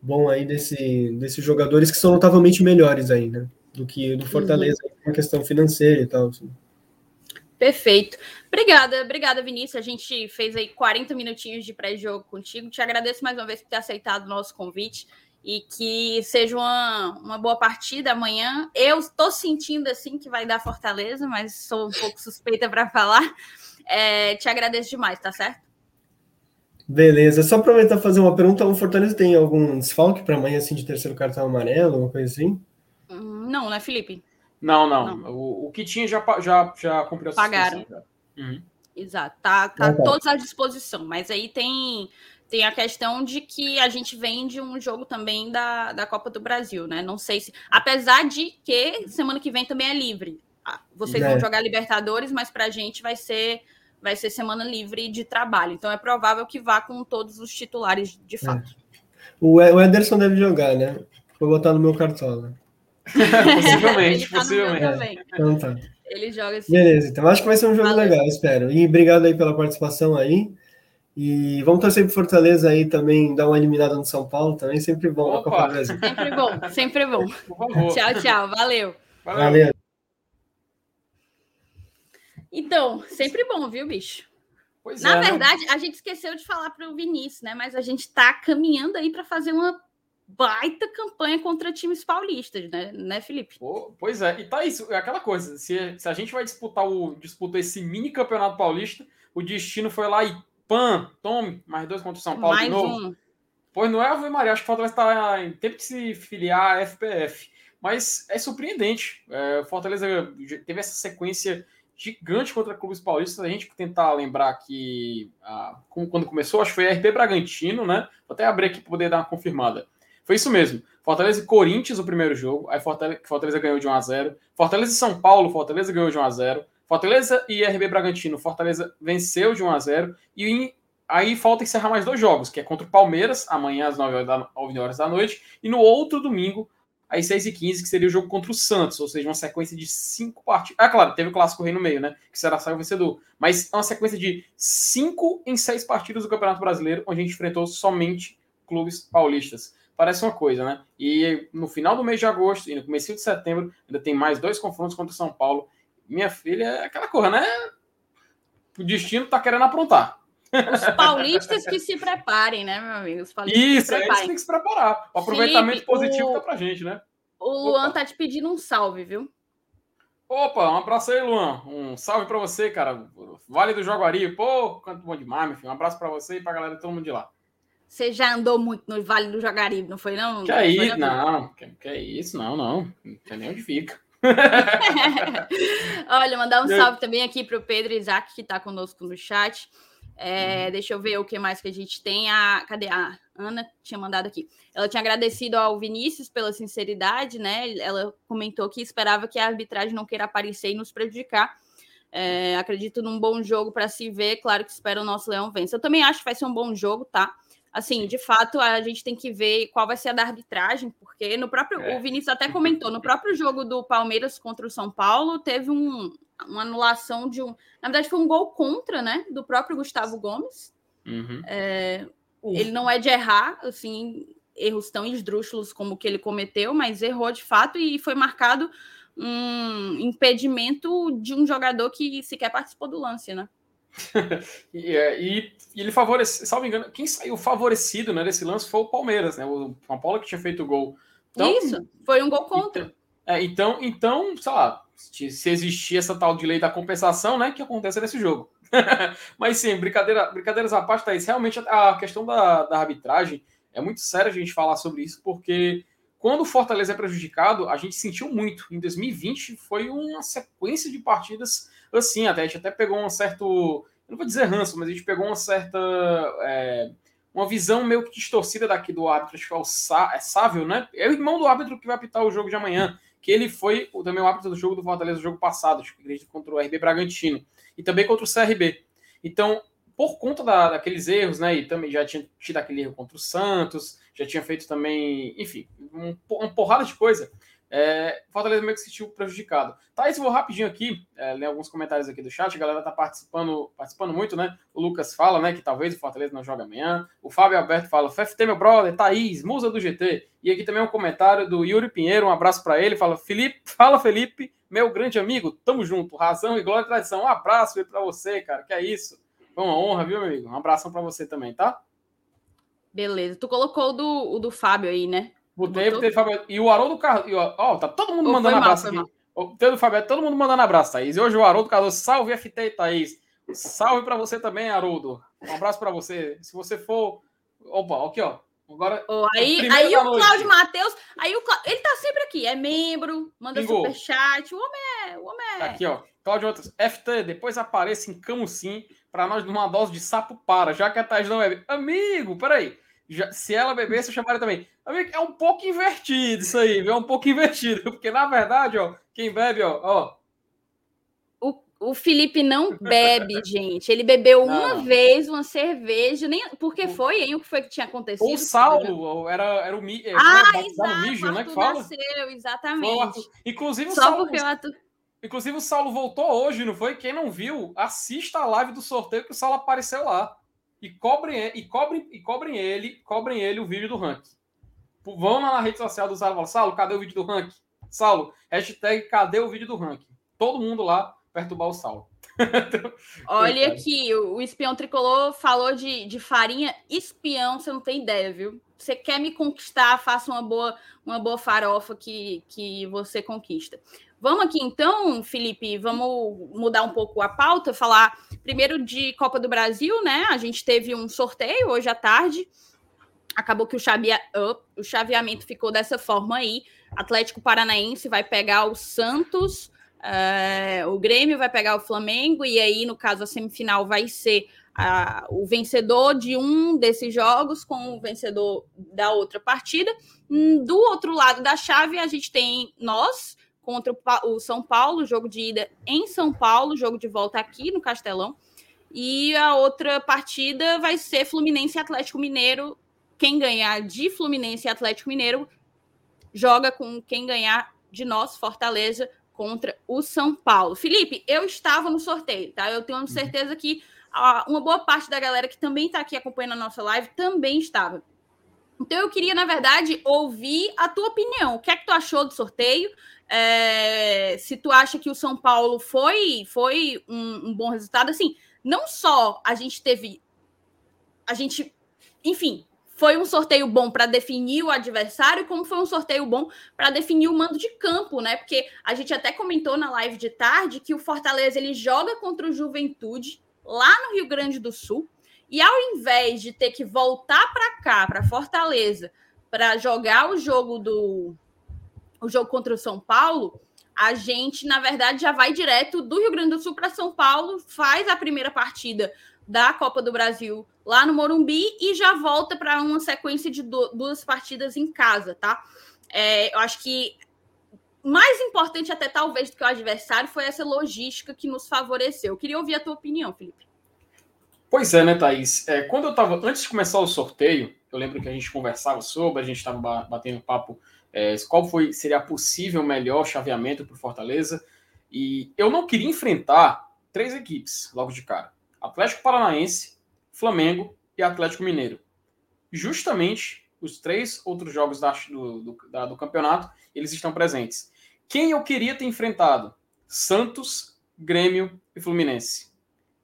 bom aí desse, desses jogadores que são notavelmente melhores aí, né? Do que do Fortaleza uhum. na questão financeira e tal. Assim. Perfeito. Obrigada, obrigada, Vinícius. A gente fez aí 40 minutinhos de pré-jogo contigo. Te agradeço mais uma vez por ter aceitado o nosso convite e que seja uma, uma boa partida amanhã. Eu estou sentindo assim que vai dar Fortaleza, mas sou um pouco suspeita para falar. É, te agradeço demais, tá certo? Beleza, só aproveitar fazer uma pergunta. O Fortaleza tem algum desfalque para amanhã, assim, de terceiro cartão amarelo, uma coisa assim? Hum, não, né, Felipe? Não, não. não. O, o, que tinha já, já, já cumpriu a Pagaram. Uhum. Exato, tá, tá ah, tá. todos à disposição, mas aí tem, tem a questão de que a gente vem de um jogo também da, da Copa do Brasil, né? Não sei se. Apesar de que semana que vem também é livre. Ah, vocês é. vão jogar Libertadores, mas para a gente vai ser vai ser semana livre de trabalho. Então é provável que vá com todos os titulares de é. fato. É. O Ederson deve jogar, né? Vou botar no meu cartola. possivelmente, tá possivelmente. É. Então tá. Ele joga assim. Beleza, então acho que vai ser um jogo Valeu. legal, espero. E obrigado aí pela participação aí. E vamos torcer pro Fortaleza aí também, dar uma eliminada no São Paulo também, sempre bom Opa. na Copa do Brasil. Sempre bom, sempre bom. Tchau, tchau. Valeu. Valeu. Valeu. Então, sempre bom, viu, bicho? Pois Na é, verdade, a gente esqueceu de falar para o Vinícius, né? Mas a gente está caminhando aí para fazer uma baita campanha contra times paulistas, né, né Felipe? Pois é, e tá isso, é aquela coisa. Se, se a gente vai disputar o disputar esse mini campeonato paulista, o destino foi lá e pam, tome, mais dois contra o São Paulo mais de novo. Um. Pois não é, Ave Maria, acho que o Fortaleza está em tempo de se filiar à FPF. Mas é surpreendente. É, Fortaleza teve essa sequência gigante contra clubes paulistas. A gente tentar lembrar que ah, quando começou, acho que foi RB Bragantino, né? Vou até abrir aqui para poder dar uma confirmada. Foi isso mesmo. Fortaleza e Corinthians, o primeiro jogo. Aí Fortaleza, Fortaleza ganhou de 1x0. Fortaleza e São Paulo, Fortaleza ganhou de 1x0. Fortaleza e RB Bragantino, Fortaleza venceu de 1x0. E aí falta encerrar mais dois jogos, que é contra o Palmeiras, amanhã às 9 horas da, 9 horas da noite. E no outro domingo, às 6h15, que seria o jogo contra o Santos. Ou seja, uma sequência de cinco partidas. Ah, claro, teve o Clássico Rei no meio, né? Que será sair o vencedor. Mas é uma sequência de cinco em seis partidas do Campeonato Brasileiro, onde a gente enfrentou somente clubes paulistas parece uma coisa, né? E no final do mês de agosto e no começo de setembro ainda tem mais dois confrontos contra o São Paulo. Minha filha é aquela coisa, né? O destino tá querendo aprontar. Os paulistas que se preparem, né, meu amigo? Os paulistas Isso, eles têm que se preparar. O aproveitamento Felipe, positivo o... tá pra gente, né? O Luan Opa. tá te pedindo um salve, viu? Opa, um abraço aí, Luan. Um salve para você, cara. Vale do Jaguari. Pô, quanto bom demais, meu filho. Um abraço para você e pra galera, todo mundo de lá. Você já andou muito no Vale do Jaguaribe, não foi não? Que é isso, não. Que, que é isso, não, não. Não sei nem onde fica. Olha, mandar um salve também aqui para o Pedro Isaac, que está conosco no chat. É, uhum. Deixa eu ver o que mais que a gente tem. A, cadê? A Ana tinha mandado aqui. Ela tinha agradecido ao Vinícius pela sinceridade, né? Ela comentou que esperava que a arbitragem não queira aparecer e nos prejudicar. É, acredito num bom jogo para se ver. Claro que espero o nosso Leão vença. Eu também acho que vai ser um bom jogo, tá? Assim, de fato, a gente tem que ver qual vai ser a da arbitragem, porque no próprio. É. O Vinícius até comentou, no próprio jogo do Palmeiras contra o São Paulo, teve um, uma anulação de um. Na verdade, foi um gol contra, né? Do próprio Gustavo Gomes. Uhum. É, ele não é de errar, assim, erros tão esdrúxulos como o que ele cometeu, mas errou de fato e foi marcado um impedimento de um jogador que sequer participou do lance, né? e, é, e, e, ele favorece, salvo engano, quem saiu favorecido né, desse lance foi o Palmeiras, né? O São Paulo que tinha feito o gol. Então, Isso, foi um gol contra. Então, é, então, então, sei lá, se existir essa tal de lei da compensação, né? Que acontece nesse jogo. Mas sim, brincadeira, brincadeiras à parte, Thaís, realmente a questão da, da arbitragem é muito sério a gente falar sobre isso, porque quando o Fortaleza é prejudicado, a gente sentiu muito. Em 2020 foi uma sequência de partidas assim, até a gente até pegou um certo, não vou dizer ranço, mas a gente pegou uma certa é, uma visão meio que distorcida daqui do árbitro, acho que é o Sá, é Sávio, né? É o irmão do árbitro que vai apitar o jogo de amanhã, que ele foi também o árbitro do jogo do Fortaleza, do jogo passado, acho que contra o RB Bragantino, e também contra o CRB. Então, por conta da, daqueles erros, né? E também já tinha tido aquele erro contra o Santos, já tinha feito também, enfim, um, uma porrada de coisa. É, Fortaleza meio que se sentiu prejudicado. Thaís, vou rapidinho aqui, é, ler alguns comentários aqui do chat, a galera tá participando, participando muito, né? O Lucas fala, né, que talvez o Fortaleza não joga amanhã. O Fábio Alberto fala, FFT, meu brother, Thaís, musa do GT. E aqui também um comentário do Yuri Pinheiro, um abraço para ele, fala, Felipe, fala Felipe, meu grande amigo, tamo junto, razão e glória e tradição. Um abraço para você, cara, que é isso. Foi uma honra, viu, meu amigo? Um abração para você também, tá? Beleza. Tu colocou o do, o do Fábio aí, né? Botei, botei Fábio. E o Haroldo Carlos. Ó, tá todo mundo mandando abraço aqui. O Fábio, todo mundo mandando abraço, Thaís. E hoje o Haroldo Carlos, salve FT, Thaís. Salve para você também, Haroldo. Um abraço para você. Se você for. Opa, aqui, ó. Agora. Oh, aí aí o Cláudio Matheus. Aí o Cláudio, ele tá sempre aqui. É membro, manda Pingou. superchat. O homem é. O homem é. Tá aqui, ó. Cláudio Matheus. FT, depois apareça em Camusim para nós numa dose de sapo para, já que a Thaís não bebe. Amigo, peraí. Já, se ela bebesse, eu chamaria também. Amigo, é um pouco invertido isso aí, viu? É um pouco invertido. Porque, na verdade, ó, quem bebe, ó, ó. O, o Felipe não bebe, gente. Ele bebeu não. uma vez uma cerveja, nem porque foi, hein? O que foi que tinha acontecido? O Saulo, era, era o, mi, é, ah, é, exato, mijo, né? Que fala? Nasceu, exatamente. Inclusive, o Só Saulo, porque o Arthur... Inclusive, o Saulo voltou hoje, não foi? Quem não viu, assista a live do sorteio que o Saulo apareceu lá. E cobrem, e cobrem, e cobrem ele, cobrem ele o vídeo do ranking. Vão lá na rede social do Saulo e falam, Saulo, cadê o vídeo do ranking? Saulo, hashtag cadê o vídeo do ranking? Todo mundo lá perturbar o Saulo. Olha aqui, o espião tricolor falou de, de farinha espião, você não tem ideia, viu? Você quer me conquistar, faça uma boa, uma boa farofa que, que você conquista. Vamos aqui então, Felipe, vamos mudar um pouco a pauta, falar primeiro de Copa do Brasil, né? A gente teve um sorteio hoje à tarde. Acabou que o, chavea... o chaveamento ficou dessa forma aí. Atlético Paranaense vai pegar o Santos, uh, o Grêmio vai pegar o Flamengo, e aí, no caso, a semifinal vai ser o vencedor de um desses jogos com o vencedor da outra partida. Hum, do outro lado da chave, a gente tem nós contra o, São Paulo, jogo de ida em São Paulo, jogo de volta aqui no Castelão. E a outra partida vai ser Fluminense e Atlético Mineiro. Quem ganhar de Fluminense e Atlético Mineiro joga com quem ganhar de nós, Fortaleza, contra o São Paulo. Felipe, eu estava no sorteio, tá? Eu tenho certeza que uma boa parte da galera que também está aqui acompanhando a nossa live também estava. Então eu queria, na verdade, ouvir a tua opinião. O que é que tu achou do sorteio? É, se tu acha que o São Paulo foi, foi um, um bom resultado, assim, não só a gente teve. A gente, enfim, foi um sorteio bom para definir o adversário, como foi um sorteio bom para definir o mando de campo, né? Porque a gente até comentou na live de tarde que o Fortaleza ele joga contra o Juventude lá no Rio Grande do Sul, e ao invés de ter que voltar para cá, para Fortaleza, para jogar o jogo do o jogo contra o São Paulo, a gente, na verdade, já vai direto do Rio Grande do Sul para São Paulo, faz a primeira partida da Copa do Brasil lá no Morumbi e já volta para uma sequência de duas partidas em casa, tá? É, eu acho que mais importante até talvez do que o adversário foi essa logística que nos favoreceu. Eu queria ouvir a tua opinião, Felipe. Pois é, né, Thaís? É, quando eu estava antes de começar o sorteio, eu lembro que a gente conversava sobre, a gente estava batendo papo é, qual foi seria possível melhor chaveamento para o Fortaleza. E eu não queria enfrentar três equipes logo de cara: Atlético Paranaense, Flamengo e Atlético Mineiro. Justamente os três outros jogos da, do, do, da, do campeonato eles estão presentes. Quem eu queria ter enfrentado? Santos, Grêmio e Fluminense.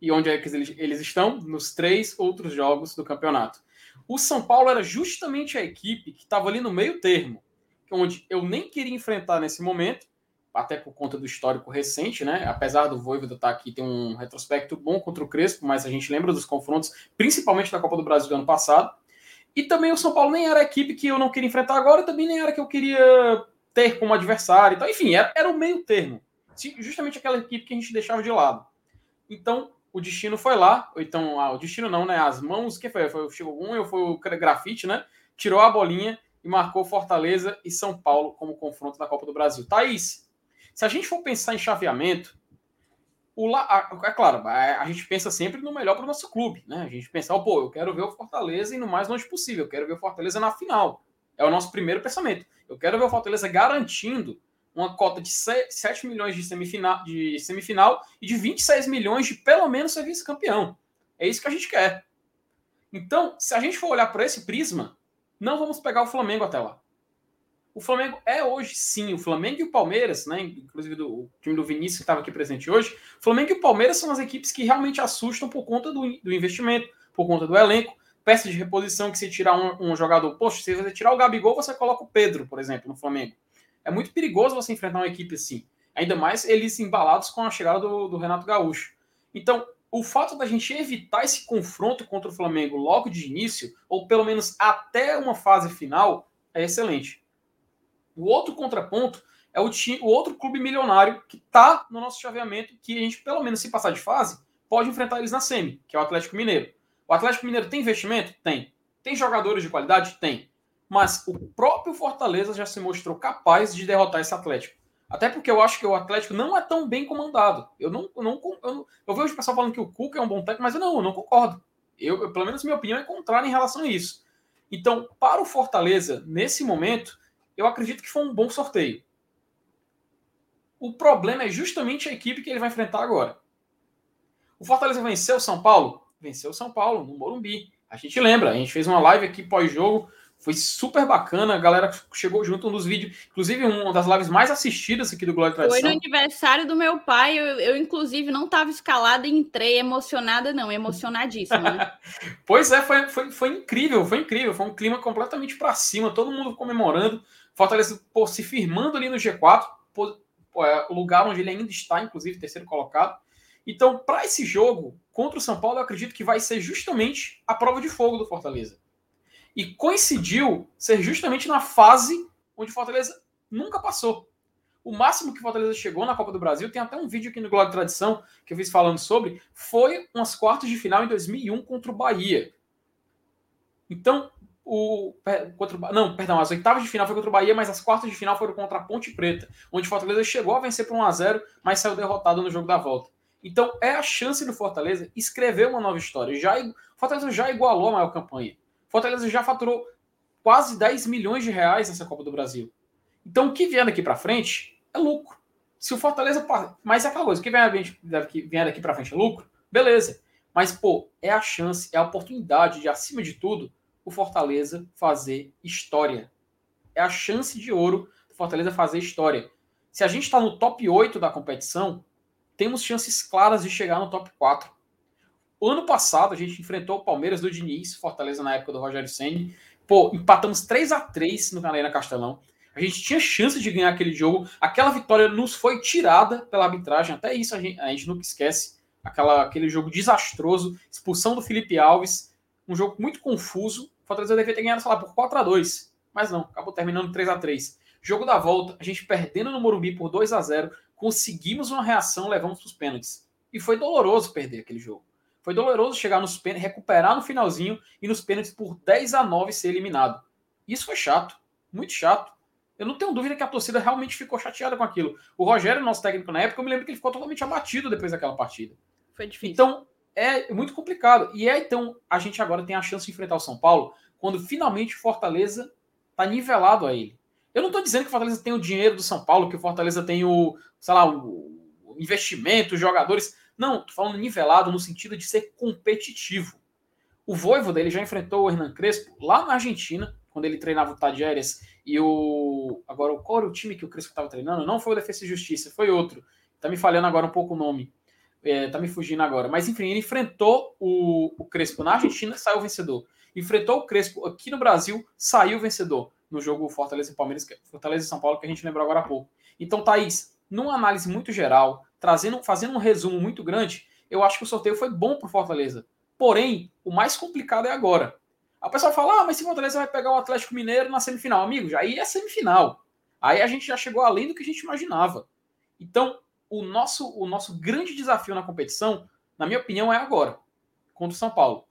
E onde é que eles, eles estão? Nos três outros jogos do campeonato. O São Paulo era justamente a equipe que estava ali no meio termo onde eu nem queria enfrentar nesse momento, até por conta do histórico recente, né? Apesar do Voivoda estar tá aqui, tem um retrospecto bom contra o Crespo, mas a gente lembra dos confrontos, principalmente da Copa do Brasil do ano passado. E também o São Paulo nem era a equipe que eu não queria enfrentar agora, também nem era que eu queria ter como adversário. Então, enfim, era, era o meio termo. Justamente aquela equipe que a gente deixava de lado. Então, o destino foi lá, ou então, ah, o destino não, né? As mãos, que foi? Foi o Chico ou foi o grafite, né? Tirou a bolinha e marcou Fortaleza e São Paulo como confronto da Copa do Brasil. Thaís, se a gente for pensar em chaveamento, o la... é claro, a gente pensa sempre no melhor para o nosso clube, né? A gente pensa, oh, pô, eu quero ver o Fortaleza indo mais longe possível, eu quero ver o Fortaleza na final. É o nosso primeiro pensamento. Eu quero ver o Fortaleza garantindo uma cota de 7 milhões de semifinal, de semifinal e de 26 milhões de pelo menos ser vice-campeão. É isso que a gente quer. Então, se a gente for olhar por esse prisma, não vamos pegar o Flamengo até lá. O Flamengo é hoje, sim, o Flamengo e o Palmeiras, né? Inclusive do, o time do Vinícius que estava aqui presente hoje. O Flamengo e o Palmeiras são as equipes que realmente assustam por conta do, do investimento, por conta do elenco, peça de reposição que se tirar um, um, jogador, poxa, se você tirar o Gabigol, você coloca o Pedro, por exemplo, no Flamengo. É muito perigoso você enfrentar uma equipe assim. Ainda mais eles embalados com a chegada do, do Renato Gaúcho. Então, o fato da gente evitar esse confronto contra o Flamengo logo de início, ou pelo menos até uma fase final, é excelente. O outro contraponto é o, time, o outro clube milionário que está no nosso chaveamento, que a gente, pelo menos se passar de fase, pode enfrentar eles na semi, que é o Atlético Mineiro. O Atlético Mineiro tem investimento? Tem. Tem jogadores de qualidade? Tem. Mas o próprio Fortaleza já se mostrou capaz de derrotar esse Atlético. Até porque eu acho que o Atlético não é tão bem comandado. Eu não, não, eu, eu vejo o pessoal falando que o Cuca é um bom técnico, mas eu não, eu não concordo. Eu, eu, pelo menos minha opinião é contrária em relação a isso. Então, para o Fortaleza, nesse momento, eu acredito que foi um bom sorteio. O problema é justamente a equipe que ele vai enfrentar agora. O Fortaleza venceu o São Paulo? Venceu o São Paulo, no Morumbi. A gente lembra, a gente fez uma live aqui pós-jogo foi super bacana, a galera chegou junto um dos vídeos, inclusive uma das lives mais assistidas aqui do Glória e Tradição. Foi no aniversário do meu pai, eu, eu inclusive não estava escalada e entrei emocionada não, emocionadíssima. Né? pois é, foi, foi, foi incrível, foi incrível, foi um clima completamente para cima, todo mundo comemorando, Fortaleza pô, se firmando ali no G4, pô, pô, é o lugar onde ele ainda está, inclusive terceiro colocado. Então, para esse jogo contra o São Paulo, eu acredito que vai ser justamente a prova de fogo do Fortaleza e coincidiu ser justamente na fase onde Fortaleza nunca passou. O máximo que o Fortaleza chegou na Copa do Brasil, tem até um vídeo aqui no Glória Tradição que eu fiz falando sobre, foi umas quartas de final em 2001 contra o Bahia. Então, o contra não, perdão, as oitavas de final foi contra o Bahia, mas as quartas de final foram contra a Ponte Preta, onde o Fortaleza chegou a vencer por 1 a 0, mas saiu derrotado no jogo da volta. Então, é a chance do Fortaleza escrever uma nova história. Já Fortaleza já igualou a maior campanha. Fortaleza já faturou quase 10 milhões de reais nessa Copa do Brasil. Então, o que vier daqui para frente é lucro. Se o Fortaleza. Mas é aquela coisa, o que vier daqui para frente é lucro, beleza. Mas, pô, é a chance, é a oportunidade de, acima de tudo, o Fortaleza fazer história. É a chance de ouro do Fortaleza fazer história. Se a gente está no top 8 da competição, temos chances claras de chegar no top 4. O ano passado, a gente enfrentou o Palmeiras do Diniz, Fortaleza na época do Rogério Senni. Pô, empatamos 3 a 3 no Arena Castelão. A gente tinha chance de ganhar aquele jogo. Aquela vitória nos foi tirada pela arbitragem. Até isso a gente, a gente nunca esquece. Aquela, aquele jogo desastroso, expulsão do Felipe Alves, um jogo muito confuso. O Fortaleza devia ter ganhado, sei lá, por 4 a 2 Mas não, acabou terminando 3 a 3 Jogo da volta, a gente perdendo no Morumbi por 2 a 0 conseguimos uma reação, levamos para os pênaltis. E foi doloroso perder aquele jogo. Foi doloroso chegar nos pênaltis, recuperar no finalzinho e nos pênaltis por 10 a 9 ser eliminado. Isso foi chato, muito chato. Eu não tenho dúvida que a torcida realmente ficou chateada com aquilo. O Rogério, nosso técnico na época, eu me lembro que ele ficou totalmente abatido depois daquela partida. Foi difícil. Então, é muito complicado. E é então, a gente agora tem a chance de enfrentar o São Paulo quando finalmente Fortaleza está nivelado a ele. Eu não estou dizendo que o Fortaleza tem o dinheiro do São Paulo, que o Fortaleza tem o, sei lá, o investimento, os jogadores. Não, tô falando nivelado no sentido de ser competitivo. O Voivoda, ele já enfrentou o Hernan Crespo lá na Argentina, quando ele treinava o Tadjeres e o... Agora, qual era o time que o Crespo estava treinando? Não foi o Defesa e Justiça, foi outro. Tá me falhando agora um pouco o nome. É, tá me fugindo agora. Mas, enfim, ele enfrentou o, o Crespo na Argentina, saiu vencedor. Enfrentou o Crespo aqui no Brasil, saiu vencedor no jogo Fortaleza e Palmeiras, Fortaleza e São Paulo, que a gente lembrou agora há pouco. Então, Thaís, numa análise muito geral, trazendo, fazendo um resumo muito grande, eu acho que o sorteio foi bom para o Fortaleza. Porém, o mais complicado é agora. A pessoa fala: ah, mas se o Fortaleza vai pegar o Atlético Mineiro na semifinal, amigos, aí é semifinal. Aí a gente já chegou além do que a gente imaginava. Então, o nosso, o nosso grande desafio na competição, na minha opinião, é agora, contra o São Paulo.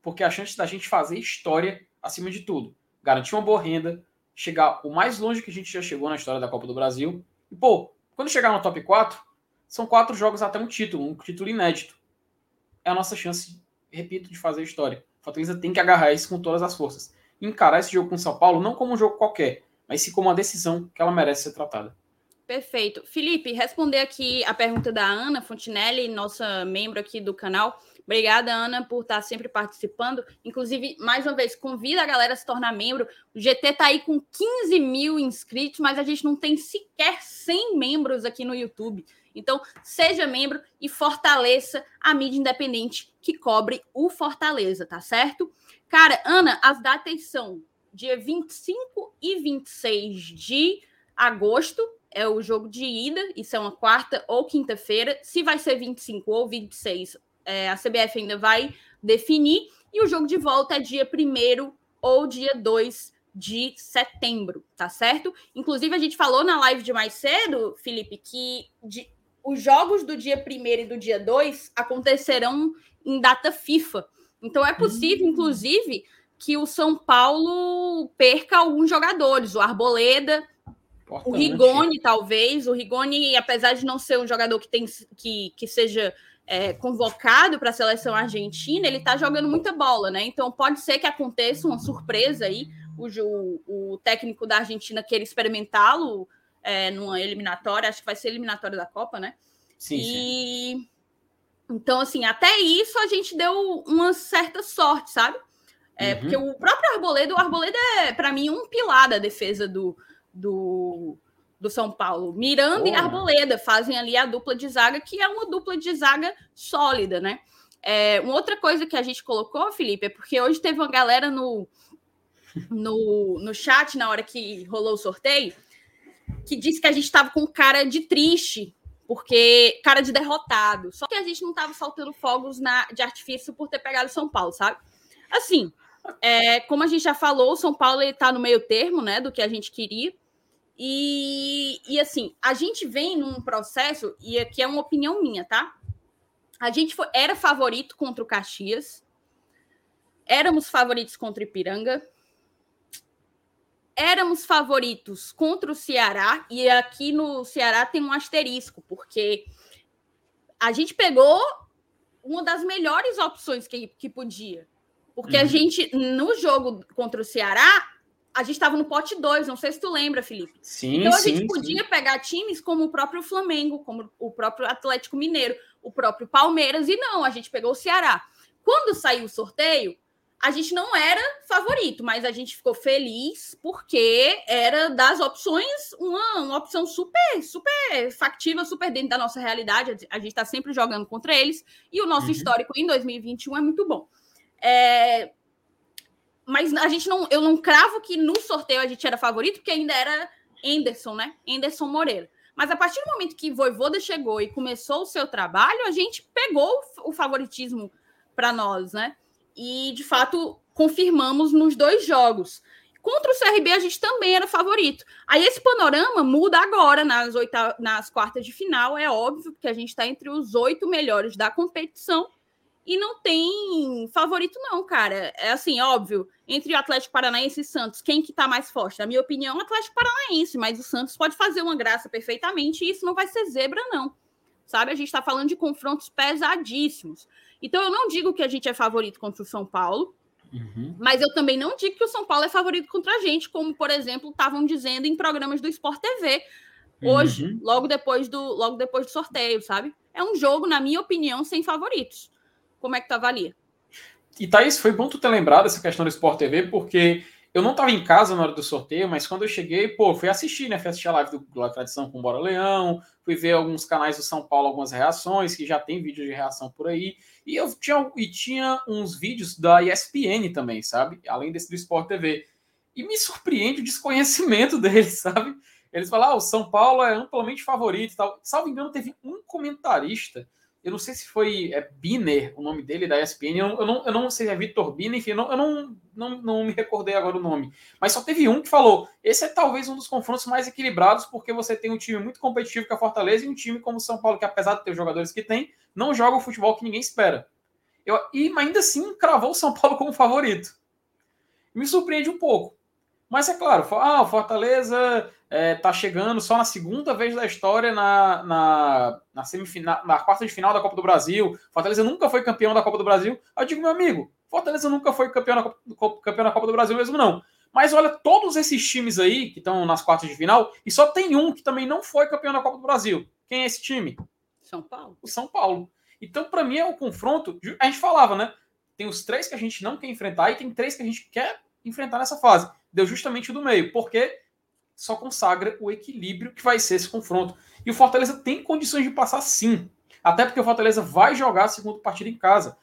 Porque a chance da gente fazer história acima de tudo garantir uma boa renda, chegar o mais longe que a gente já chegou na história da Copa do Brasil. E, pô, quando chegar no top 4, são quatro jogos até um título, um título inédito. É a nossa chance, repito, de fazer história. O Fortaleza tem que agarrar isso com todas as forças. E encarar esse jogo com o São Paulo não como um jogo qualquer, mas sim como uma decisão que ela merece ser tratada. Perfeito. Felipe, responder aqui a pergunta da Ana Fontinelli, nossa membro aqui do canal. Obrigada, Ana, por estar sempre participando. Inclusive, mais uma vez, convida a galera a se tornar membro. O GT está aí com 15 mil inscritos, mas a gente não tem sequer 100 membros aqui no YouTube. Então, seja membro e fortaleça a mídia independente que cobre o Fortaleza, tá certo? Cara, Ana, as datas são dia 25 e 26 de agosto, é o jogo de ida, isso é uma quarta ou quinta-feira. Se vai ser 25 ou 26, é, a CBF ainda vai definir. E o jogo de volta é dia 1 ou dia 2 de setembro, tá certo? Inclusive, a gente falou na live de mais cedo, Felipe, que de, os jogos do dia 1 e do dia 2 acontecerão em data FIFA. Então, é possível, hum. inclusive, que o São Paulo perca alguns jogadores. O Arboleda, Importante. o Rigoni, talvez. O Rigoni, apesar de não ser um jogador que, tem, que, que seja é, convocado para a seleção argentina, ele está jogando muita bola, né? Então pode ser que aconteça uma surpresa aí. O, o, o técnico da Argentina queira experimentá-lo é, numa eliminatória, acho que vai ser eliminatória da Copa, né? Sim, e... sim. Então, assim, até isso a gente deu uma certa sorte, sabe? É, uhum. Porque o próprio Arboleda, o Arboleda é, para mim, um pilar da defesa do, do, do São Paulo. Miranda oh. e Arboleda fazem ali a dupla de zaga, que é uma dupla de zaga sólida, né? É, uma outra coisa que a gente colocou, Felipe, é porque hoje teve uma galera no, no, no chat, na hora que rolou o sorteio, que disse que a gente estava com cara de triste, porque cara de derrotado. Só que a gente não estava soltando fogos na, de artifício por ter pegado São Paulo, sabe? Assim, é, como a gente já falou, o São Paulo está no meio termo, né, do que a gente queria. E, e assim, a gente vem num processo, e aqui é uma opinião minha, tá? A gente foi, era favorito contra o Caxias, éramos favoritos contra o Ipiranga, éramos favoritos contra o Ceará, e aqui no Ceará tem um asterisco, porque a gente pegou uma das melhores opções que, que podia. Porque uhum. a gente, no jogo contra o Ceará, a gente estava no pote 2, não sei se tu lembra, Felipe. Sim, então a sim, gente podia sim. pegar times como o próprio Flamengo, como o próprio Atlético Mineiro, o próprio Palmeiras, e não, a gente pegou o Ceará. Quando saiu o sorteio, a gente não era favorito, mas a gente ficou feliz porque era das opções uma, uma opção super, super factível, super dentro da nossa realidade. A gente está sempre jogando contra eles e o nosso uhum. histórico em 2021 é muito bom. É, mas a gente não, eu não cravo que no sorteio a gente era favorito, porque ainda era Anderson, né? Anderson Moreira. Mas a partir do momento que Voivoda chegou e começou o seu trabalho, a gente pegou o favoritismo para nós, né? E de fato confirmamos nos dois jogos. Contra o CRB, a gente também era favorito. Aí esse panorama muda agora nas, oita... nas quartas de final, é óbvio, porque a gente está entre os oito melhores da competição e não tem favorito, não, cara. É assim, óbvio, entre o Atlético Paranaense e Santos, quem que tá mais forte? Na minha opinião, o Atlético Paranaense, mas o Santos pode fazer uma graça perfeitamente e isso não vai ser zebra, não. Sabe? A gente está falando de confrontos pesadíssimos. Então, eu não digo que a gente é favorito contra o São Paulo, uhum. mas eu também não digo que o São Paulo é favorito contra a gente, como, por exemplo, estavam dizendo em programas do Sport TV hoje, uhum. logo, depois do, logo depois do sorteio, sabe? É um jogo, na minha opinião, sem favoritos. Como é que tu avalia? E Thaís, foi bom tu ter lembrado essa questão do Sport TV, porque eu não estava em casa na hora do sorteio, mas quando eu cheguei, pô, fui assistir, né? Fui assistir a live do Tradição com o Bora Leão, fui ver alguns canais do São Paulo, algumas reações, que já tem vídeo de reação por aí. E eu tinha, e tinha uns vídeos da ESPN também, sabe? Além desse do Sport TV. E me surpreende o desconhecimento deles, sabe? Eles falam, ah, o São Paulo é amplamente favorito e tal. Salvo engano, teve um comentarista eu não sei se foi é, Biner, o nome dele, da ESPN, eu, não, eu não sei se é Vitor Biner, enfim, eu, não, eu não, não, não me recordei agora o nome. Mas só teve um que falou: esse é talvez um dos confrontos mais equilibrados, porque você tem um time muito competitivo que é a Fortaleza e um time como o São Paulo, que apesar de ter os jogadores que tem, não joga o futebol que ninguém espera. Eu, e ainda assim cravou o São Paulo como favorito. Me surpreende um pouco. Mas é claro, ah, o Fortaleza é, tá chegando só na segunda vez da história na, na, na, semifinal, na quarta de final da Copa do Brasil. Fortaleza nunca foi campeão da Copa do Brasil. Eu digo, meu amigo, Fortaleza nunca foi campeão da Copa, campeão da Copa do Brasil mesmo, não. Mas olha, todos esses times aí que estão nas quartas de final, e só tem um que também não foi campeão da Copa do Brasil. Quem é esse time? São Paulo. O São Paulo. Então, para mim, é o confronto. A gente falava, né? Tem os três que a gente não quer enfrentar e tem três que a gente quer enfrentar nessa fase deu justamente o do meio, porque só consagra o equilíbrio que vai ser esse confronto. E o Fortaleza tem condições de passar sim. Até porque o Fortaleza vai jogar a segunda partida em casa.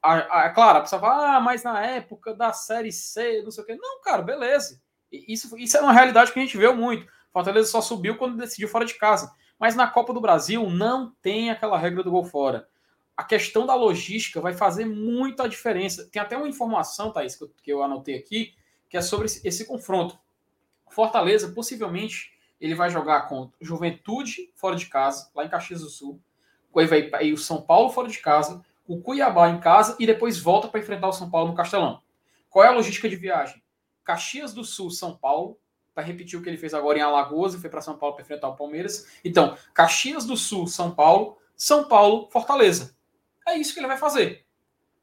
A, a, claro, a pessoa fala, ah, mas na época da Série C, não sei o quê. Não, cara, beleza. Isso, isso é uma realidade que a gente vê muito. Fortaleza só subiu quando decidiu fora de casa. Mas na Copa do Brasil não tem aquela regra do gol fora. A questão da logística vai fazer muita diferença. Tem até uma informação, Thaís, que eu, que eu anotei aqui, que é sobre esse, esse confronto. Fortaleza, possivelmente, ele vai jogar contra Juventude fora de casa, lá em Caxias do Sul. Aí vai o São Paulo fora de casa, o Cuiabá em casa e depois volta para enfrentar o São Paulo no Castelão. Qual é a logística de viagem? Caxias do Sul, São Paulo, para repetir o que ele fez agora em Alagoas e foi para São Paulo para enfrentar o Palmeiras. Então, Caxias do Sul, São Paulo, São Paulo, Fortaleza. É isso que ele vai fazer.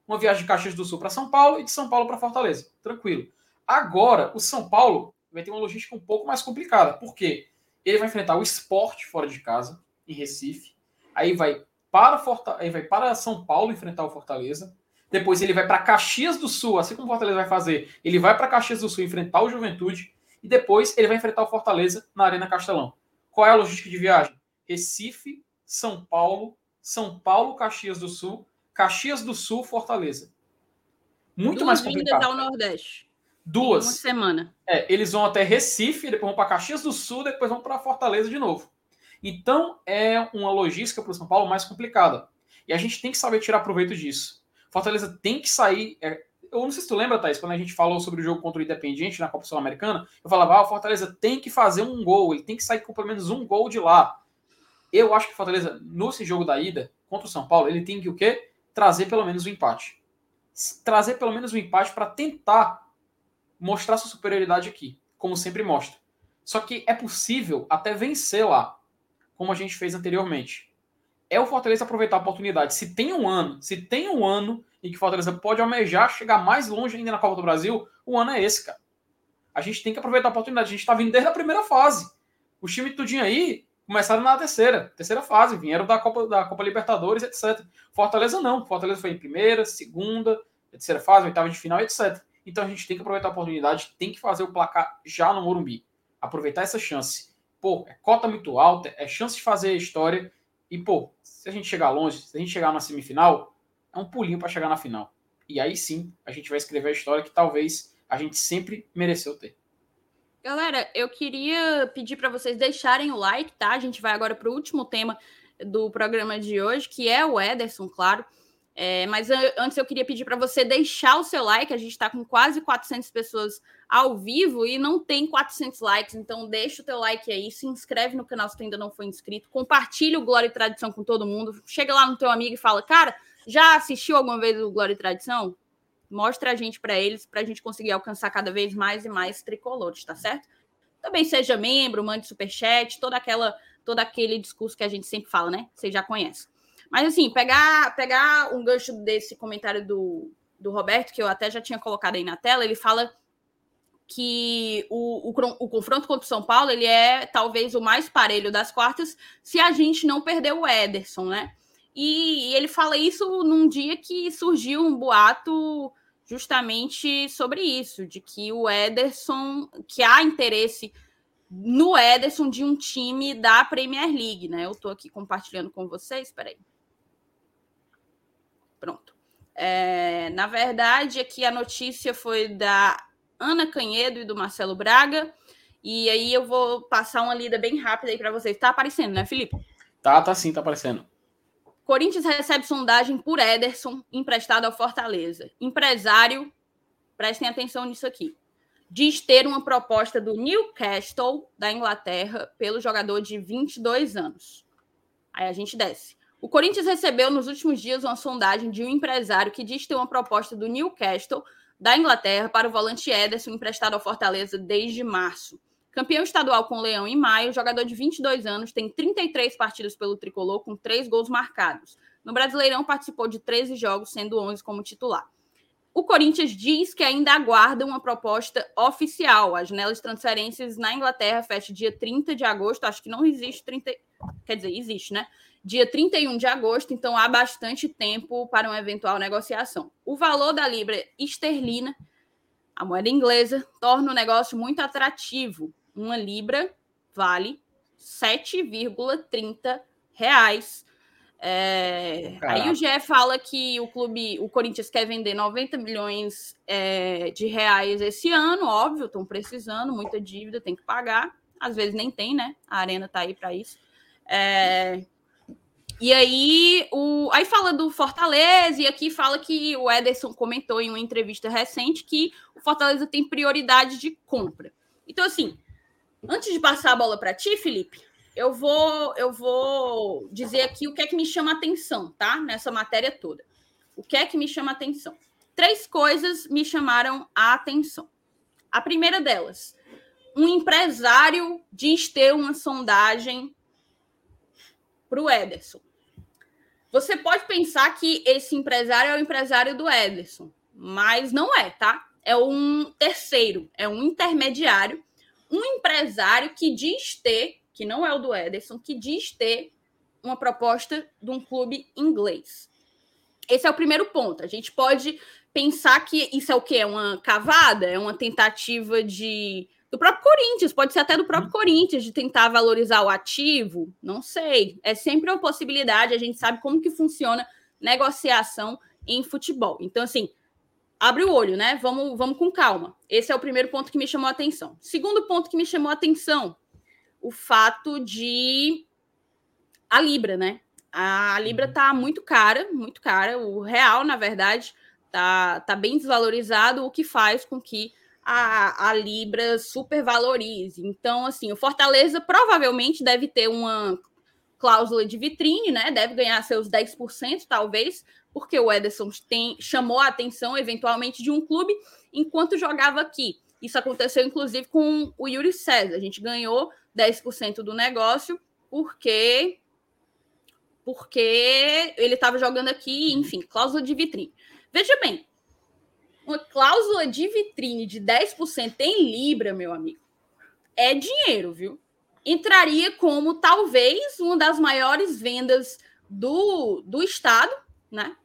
Uma viagem de Caxias do Sul para São Paulo e de São Paulo para Fortaleza. Tranquilo. Agora, o São Paulo vai ter uma logística um pouco mais complicada. Por quê? Ele vai enfrentar o esporte fora de casa, em Recife. Aí vai para, Forta... aí vai para São Paulo enfrentar o Fortaleza. Depois ele vai para Caxias do Sul, assim como o Fortaleza vai fazer. Ele vai para Caxias do Sul enfrentar o Juventude. E depois ele vai enfrentar o Fortaleza na Arena Castelão. Qual é a logística de viagem? Recife, São Paulo, São Paulo, Caxias do Sul, Caxias do Sul, Fortaleza. Muito Duas mais complicado. ao Nordeste. Duas. Uma semana. É, eles vão até Recife, depois vão para Caxias do Sul, depois vão para Fortaleza de novo. Então é uma logística para o São Paulo mais complicada. E a gente tem que saber tirar proveito disso. Fortaleza tem que sair. É, eu não sei se tu lembra, Thaís, quando a gente falou sobre o jogo contra o Independiente na Copa Sul-Americana, eu falava, ah, o Fortaleza tem que fazer um gol, ele tem que sair com pelo menos um gol de lá. Eu acho que o Fortaleza, nesse jogo da ida, contra o São Paulo, ele tem que o quê? Trazer pelo menos um empate. Trazer pelo menos um empate para tentar mostrar sua superioridade aqui, como sempre mostra. Só que é possível até vencer lá, como a gente fez anteriormente. É o Fortaleza aproveitar a oportunidade. Se tem um ano, se tem um ano em que o Fortaleza pode almejar chegar mais longe ainda na Copa do Brasil, o ano é esse, cara. A gente tem que aproveitar a oportunidade. A gente está vindo desde a primeira fase. O time tudinho aí começaram na terceira, terceira fase, vieram da Copa, da Copa Libertadores, etc. Fortaleza não. Fortaleza foi em primeira, segunda, terceira fase, oitava de final, etc. Então a gente tem que aproveitar a oportunidade, tem que fazer o placar já no Morumbi. Aproveitar essa chance. Pô, é cota muito alta, é chance de fazer história. E, pô, se a gente chegar longe, se a gente chegar na semifinal, é um pulinho para chegar na final. E aí sim, a gente vai escrever a história que talvez a gente sempre mereceu ter. Galera, eu queria pedir para vocês deixarem o like, tá? A gente vai agora para o último tema do programa de hoje, que é o Ederson, claro. É, mas antes eu queria pedir para você deixar o seu like. A gente está com quase 400 pessoas ao vivo e não tem 400 likes. Então deixa o teu like aí, se inscreve no canal se tu ainda não foi inscrito, compartilha o Glória e Tradição com todo mundo. Chega lá no teu amigo e fala, cara, já assistiu alguma vez o Glória e Tradição? Mostra a gente para eles, para a gente conseguir alcançar cada vez mais e mais tricolores, tá certo? Também seja membro, mande superchat, toda aquela, todo aquele discurso que a gente sempre fala, né? Você já conhece. Mas assim, pegar, pegar um gancho desse comentário do, do Roberto, que eu até já tinha colocado aí na tela, ele fala que o, o, o, confronto contra o São Paulo ele é talvez o mais parelho das quartas se a gente não perder o Ederson, né? E, e ele fala isso num dia que surgiu um boato justamente sobre isso, de que o Ederson, que há interesse no Ederson de um time da Premier League, né? Eu estou aqui compartilhando com vocês, espera aí. Pronto. É, na verdade, aqui a notícia foi da Ana Canhedo e do Marcelo Braga. E aí eu vou passar uma lida bem rápida aí para vocês. Tá aparecendo, né, Felipe? Tá, tá sim, tá aparecendo. Corinthians recebe sondagem por Ederson, emprestado ao Fortaleza. Empresário, prestem atenção nisso aqui, diz ter uma proposta do Newcastle, da Inglaterra, pelo jogador de 22 anos. Aí a gente desce. O Corinthians recebeu nos últimos dias uma sondagem de um empresário que diz ter uma proposta do Newcastle, da Inglaterra, para o volante Ederson, emprestado ao Fortaleza desde março. Campeão estadual com o Leão em maio, jogador de 22 anos, tem 33 partidas pelo tricolor, com 3 gols marcados. No Brasileirão, participou de 13 jogos, sendo 11 como titular. O Corinthians diz que ainda aguarda uma proposta oficial. A janela de transferências na Inglaterra fecha dia 30 de agosto. Acho que não existe 30. Quer dizer, existe, né? Dia 31 de agosto, então há bastante tempo para uma eventual negociação. O valor da Libra esterlina, a moeda inglesa, torna o negócio muito atrativo uma libra vale 7,30 reais. É, aí o GE fala que o clube, o Corinthians quer vender 90 milhões é, de reais esse ano, óbvio, estão precisando, muita dívida, tem que pagar. Às vezes nem tem, né? A arena tá aí para isso. É, e aí, o, aí fala do Fortaleza, e aqui fala que o Ederson comentou em uma entrevista recente que o Fortaleza tem prioridade de compra. Então, assim, Antes de passar a bola para ti, Felipe, eu vou eu vou dizer aqui o que é que me chama atenção, tá? Nessa matéria toda. O que é que me chama atenção? Três coisas me chamaram a atenção. A primeira delas, um empresário diz ter uma sondagem para o Ederson. Você pode pensar que esse empresário é o empresário do Ederson, mas não é, tá? É um terceiro, é um intermediário um empresário que diz ter, que não é o do Ederson, que diz ter uma proposta de um clube inglês. Esse é o primeiro ponto. A gente pode pensar que isso é o quê? É uma cavada? É uma tentativa de do próprio Corinthians, pode ser até do próprio Corinthians, de tentar valorizar o ativo, não sei. É sempre uma possibilidade, a gente sabe como que funciona negociação em futebol. Então, assim, abre o olho, né? Vamos, vamos com calma. Esse é o primeiro ponto que me chamou a atenção. Segundo ponto que me chamou a atenção, o fato de a Libra, né? A Libra uhum. tá muito cara, muito cara. O real, na verdade, tá, tá bem desvalorizado, o que faz com que a, a Libra supervalorize. Então, assim, o Fortaleza provavelmente deve ter uma cláusula de vitrine, né? Deve ganhar seus 10%, talvez, porque o Ederson tem, chamou a atenção, eventualmente, de um clube enquanto jogava aqui. Isso aconteceu, inclusive, com o Yuri César. A gente ganhou 10% do negócio porque porque ele estava jogando aqui, enfim, cláusula de vitrine. Veja bem, uma cláusula de vitrine de 10% em Libra, meu amigo, é dinheiro, viu? Entraria como talvez uma das maiores vendas do, do Estado, né?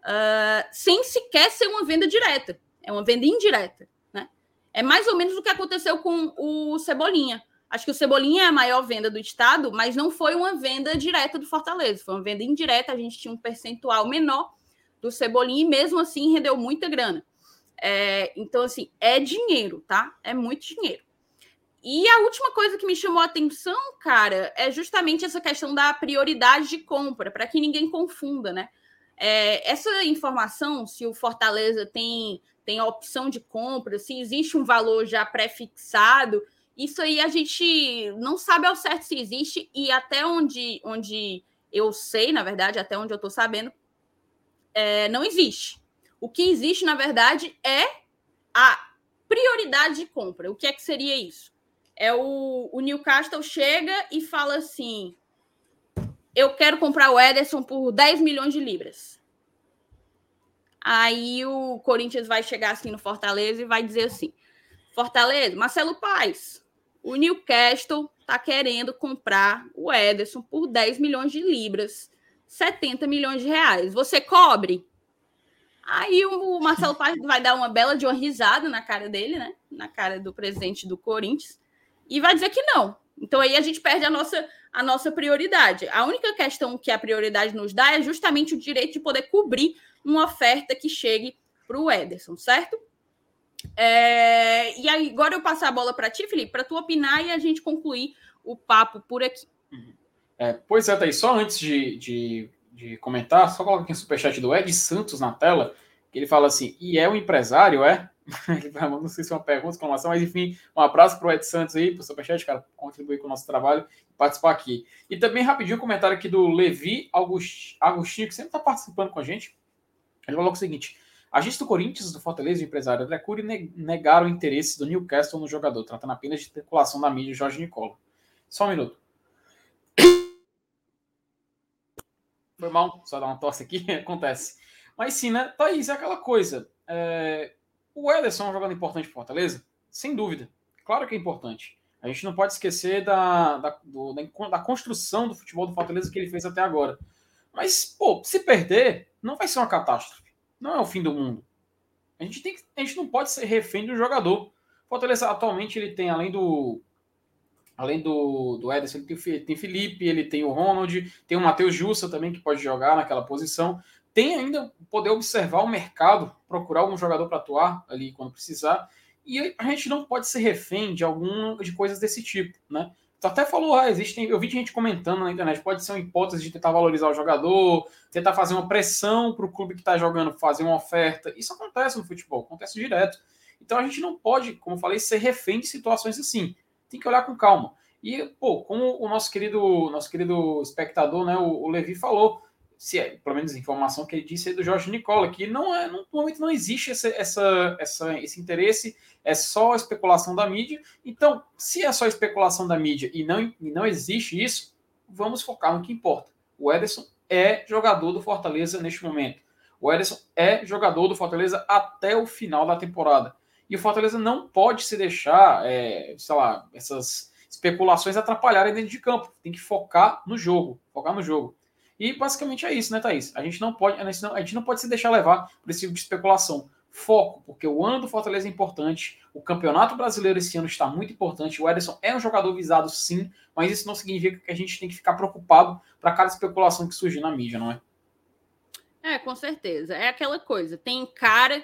Uh, sem sequer ser uma venda direta. É uma venda indireta. Né? É mais ou menos o que aconteceu com o Cebolinha. Acho que o Cebolinha é a maior venda do estado, mas não foi uma venda direta do Fortaleza, foi uma venda indireta. A gente tinha um percentual menor do Cebolinha e mesmo assim rendeu muita grana. É, então, assim, é dinheiro, tá? É muito dinheiro. E a última coisa que me chamou a atenção, cara, é justamente essa questão da prioridade de compra, para que ninguém confunda, né? É, essa informação, se o Fortaleza tem, tem a opção de compra, se existe um valor já pré-fixado, isso aí a gente não sabe ao certo se existe, e até onde, onde eu sei, na verdade, até onde eu estou sabendo, é, não existe. O que existe, na verdade, é a prioridade de compra. O que é que seria isso? É o, o Newcastle chega e fala assim: eu quero comprar o Ederson por 10 milhões de libras. Aí o Corinthians vai chegar assim no Fortaleza e vai dizer assim: Fortaleza, Marcelo Paes, o Newcastle está querendo comprar o Ederson por 10 milhões de libras, 70 milhões de reais. Você cobre? Aí o Marcelo Paz vai dar uma bela de uma risada na cara dele, né? Na cara do presidente do Corinthians, e vai dizer que não. Então aí a gente perde a nossa, a nossa prioridade. A única questão que a prioridade nos dá é justamente o direito de poder cobrir uma oferta que chegue para o Ederson, certo? É, e aí, agora eu passo a bola para ti, Felipe, para tu opinar e a gente concluir o papo por aqui. É, pois é, Thaís, só antes de, de, de comentar, só coloca aqui o superchat do Ed Santos na tela, que ele fala assim, e é um empresário, é? não sei se é uma pergunta, exclamação, mas enfim, um abraço para o Ed Santos aí, para o superchat, cara, contribuir com o nosso trabalho e participar aqui. E também rapidinho um comentário aqui do Levi Agostinho, que sempre está participando com a gente. Ele falou o seguinte: Agentes do Corinthians, do Fortaleza e o empresário André Cury negaram o interesse do Newcastle no jogador, tratando apenas de especulação da mídia Jorge Nicola. Só um minuto. Foi mal, só dar uma tosse aqui, acontece. Mas sim, né? Thaís, é aquela coisa. É... O Ederson é um jogador importante para Fortaleza? Sem dúvida. Claro que é importante. A gente não pode esquecer da, da, do, da, construção do futebol do Fortaleza que ele fez até agora. Mas, pô, se perder, não vai ser uma catástrofe não é o fim do mundo. A gente, tem, a gente não pode ser refém do jogador. Fortaleza atualmente ele tem, além do. Além do, do Ederson, ele tem, tem Felipe, ele tem o Ronald, tem o Matheus Jussa também, que pode jogar naquela posição. Tem ainda poder observar o mercado, procurar algum jogador para atuar ali quando precisar. E a gente não pode ser refém de alguma de coisas desse tipo, né? Tu até falou, ah, existem. Eu vi gente comentando na internet, pode ser uma hipótese de tentar valorizar o jogador, tentar fazer uma pressão para o clube que está jogando fazer uma oferta. Isso acontece no futebol, acontece direto. Então a gente não pode, como eu falei, ser refém de situações assim. Tem que olhar com calma. E, pô, como o nosso querido, nosso querido espectador, né, o, o Levi falou, se é, pelo menos a informação que ele disse aí do Jorge Nicola, que não é, no momento não existe essa, essa, essa, esse interesse, é só especulação da mídia. Então, se é só especulação da mídia e não, e não existe isso, vamos focar no que importa. O Ederson é jogador do Fortaleza neste momento. O Ederson é jogador do Fortaleza até o final da temporada. E o Fortaleza não pode se deixar, é, sei lá, essas especulações atrapalharem dentro de campo. Tem que focar no jogo, focar no jogo. E basicamente é isso, né, Thaís? A gente não pode, a gente não pode se deixar levar por esse tipo de especulação. Foco, porque o ano do Fortaleza é importante, o Campeonato Brasileiro esse ano está muito importante. O Ederson é um jogador visado, sim, mas isso não significa que a gente tem que ficar preocupado para cada especulação que surgir na mídia, não é? É, com certeza. É aquela coisa: tem cara,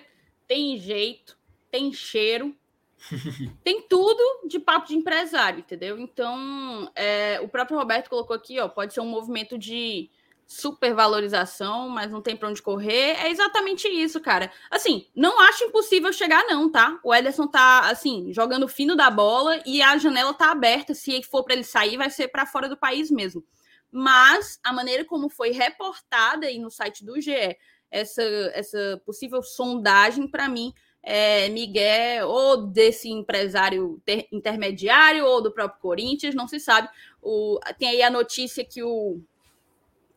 tem jeito, tem cheiro, tem tudo de papo de empresário, entendeu? Então, é, o próprio Roberto colocou aqui, ó, pode ser um movimento de supervalorização, mas não tem para onde correr. É exatamente isso, cara. Assim, não acho impossível chegar, não, tá? O Ederson tá, assim, jogando fino da bola e a janela tá aberta. Se for para ele sair, vai ser para fora do país mesmo. Mas a maneira como foi reportada aí no site do GE, essa, essa possível sondagem, para mim, é Miguel ou desse empresário ter, intermediário ou do próprio Corinthians, não se sabe. O, tem aí a notícia que o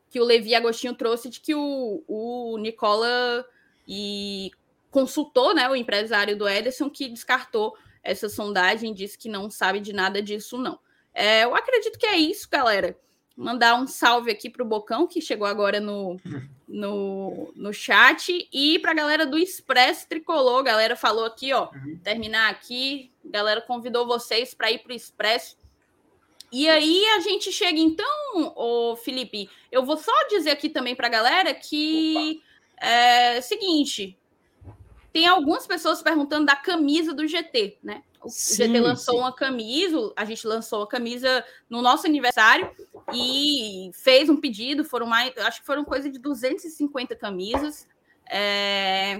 que o Levi Agostinho trouxe de que o, o Nicola e consultou né, o empresário do Ederson, que descartou essa sondagem, disse que não sabe de nada disso, não. É, eu acredito que é isso, galera. Mandar um salve aqui para o Bocão, que chegou agora no, no, no chat, e para a galera do Expresso Tricolor. A galera falou aqui, ó, uhum. terminar aqui. A galera convidou vocês para ir para o Expresso e aí a gente chega então, o Felipe, eu vou só dizer aqui também para a galera que Opa. é seguinte, tem algumas pessoas perguntando da camisa do GT, né? O sim, GT lançou sim. uma camisa, a gente lançou a camisa no nosso aniversário e fez um pedido, foram mais, acho que foram coisa de 250 camisas. É,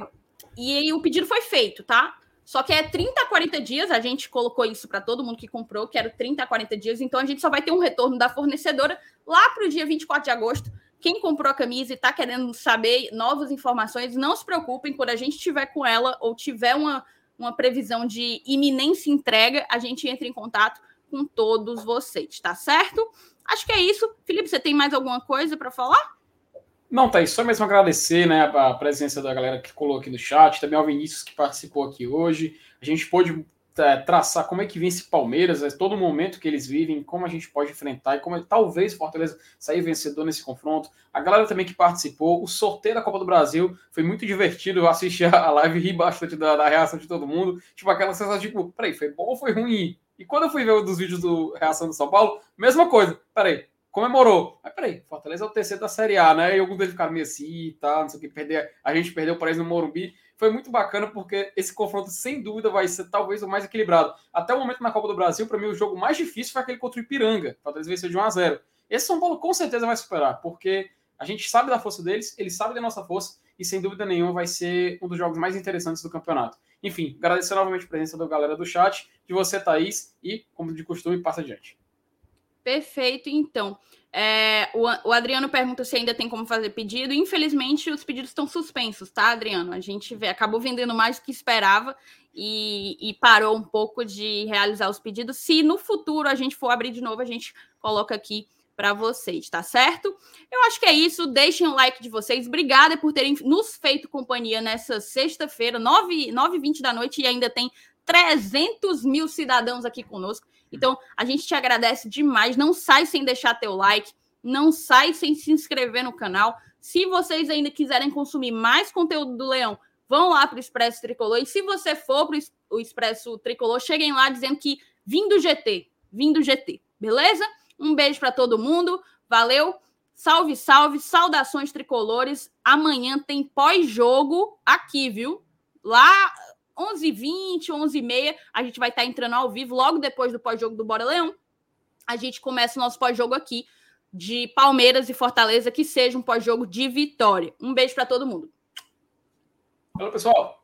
e aí o pedido foi feito, tá? Só que é 30 a 40 dias, a gente colocou isso para todo mundo que comprou, que era 30 a 40 dias, então a gente só vai ter um retorno da fornecedora lá para o dia 24 de agosto. Quem comprou a camisa e está querendo saber novas informações, não se preocupem, quando a gente tiver com ela ou tiver uma, uma previsão de iminência entrega, a gente entra em contato com todos vocês, tá certo? Acho que é isso. Felipe, você tem mais alguma coisa para falar? Não, Thaís, só mesmo agradecer né, a presença da galera que colou aqui no chat, também ao Vinícius que participou aqui hoje. A gente pôde traçar como é que vence Palmeiras, é, todo momento que eles vivem, como a gente pode enfrentar e como talvez Fortaleza sair vencedor nesse confronto. A galera também que participou, o sorteio da Copa do Brasil foi muito divertido. Eu assisti a live e ri bastante da, da reação de todo mundo. Tipo, aquela sensação de, tipo, peraí, foi bom ou foi ruim? E quando eu fui ver um dos vídeos do reação do São Paulo, mesma coisa. Peraí, comemorou. Mas peraí, Fortaleza é o terceiro da Série A, né? E alguns deles ficaram meio assim e tal, não sei o que, perder. A gente perdeu para eles no Morumbi. Foi muito bacana porque esse confronto, sem dúvida, vai ser talvez o mais equilibrado. Até o momento na Copa do Brasil, para mim, o jogo mais difícil foi aquele contra o Ipiranga. Fortaleza venceu de 1 a 0 Esse São Paulo com certeza vai superar, porque a gente sabe da força deles, eles sabem da nossa força, e sem dúvida nenhuma vai ser um dos jogos mais interessantes do campeonato. Enfim, agradecer novamente a presença da galera do chat, de você, Thaís, e, como de costume, passa adiante. Perfeito, então. É, o, o, Adriano pergunta se ainda tem como fazer pedido. Infelizmente, os pedidos estão suspensos, tá, Adriano? A gente vê, acabou vendendo mais do que esperava e, e, parou um pouco de realizar os pedidos. Se no futuro a gente for abrir de novo, a gente coloca aqui para vocês, tá certo? Eu acho que é isso. Deixem o like de vocês. Obrigada por terem nos feito companhia nessa sexta-feira, 9h20 da noite, e ainda tem 300 mil cidadãos aqui conosco. Então, a gente te agradece demais. Não sai sem deixar teu like, não sai sem se inscrever no canal. Se vocês ainda quiserem consumir mais conteúdo do Leão, vão lá para o Expresso Tricolor. E se você for para o Expresso Tricolor, cheguem lá dizendo que vim do GT, vim do GT, beleza? Um beijo para todo mundo, valeu. Salve, salve, saudações tricolores. Amanhã tem pós-jogo aqui, viu? Lá 11h20, 11h30, a gente vai estar tá entrando ao vivo logo depois do pós-jogo do Bora Leão. A gente começa o nosso pós-jogo aqui de Palmeiras e Fortaleza, que seja um pós-jogo de vitória. Um beijo para todo mundo. Alô, pessoal.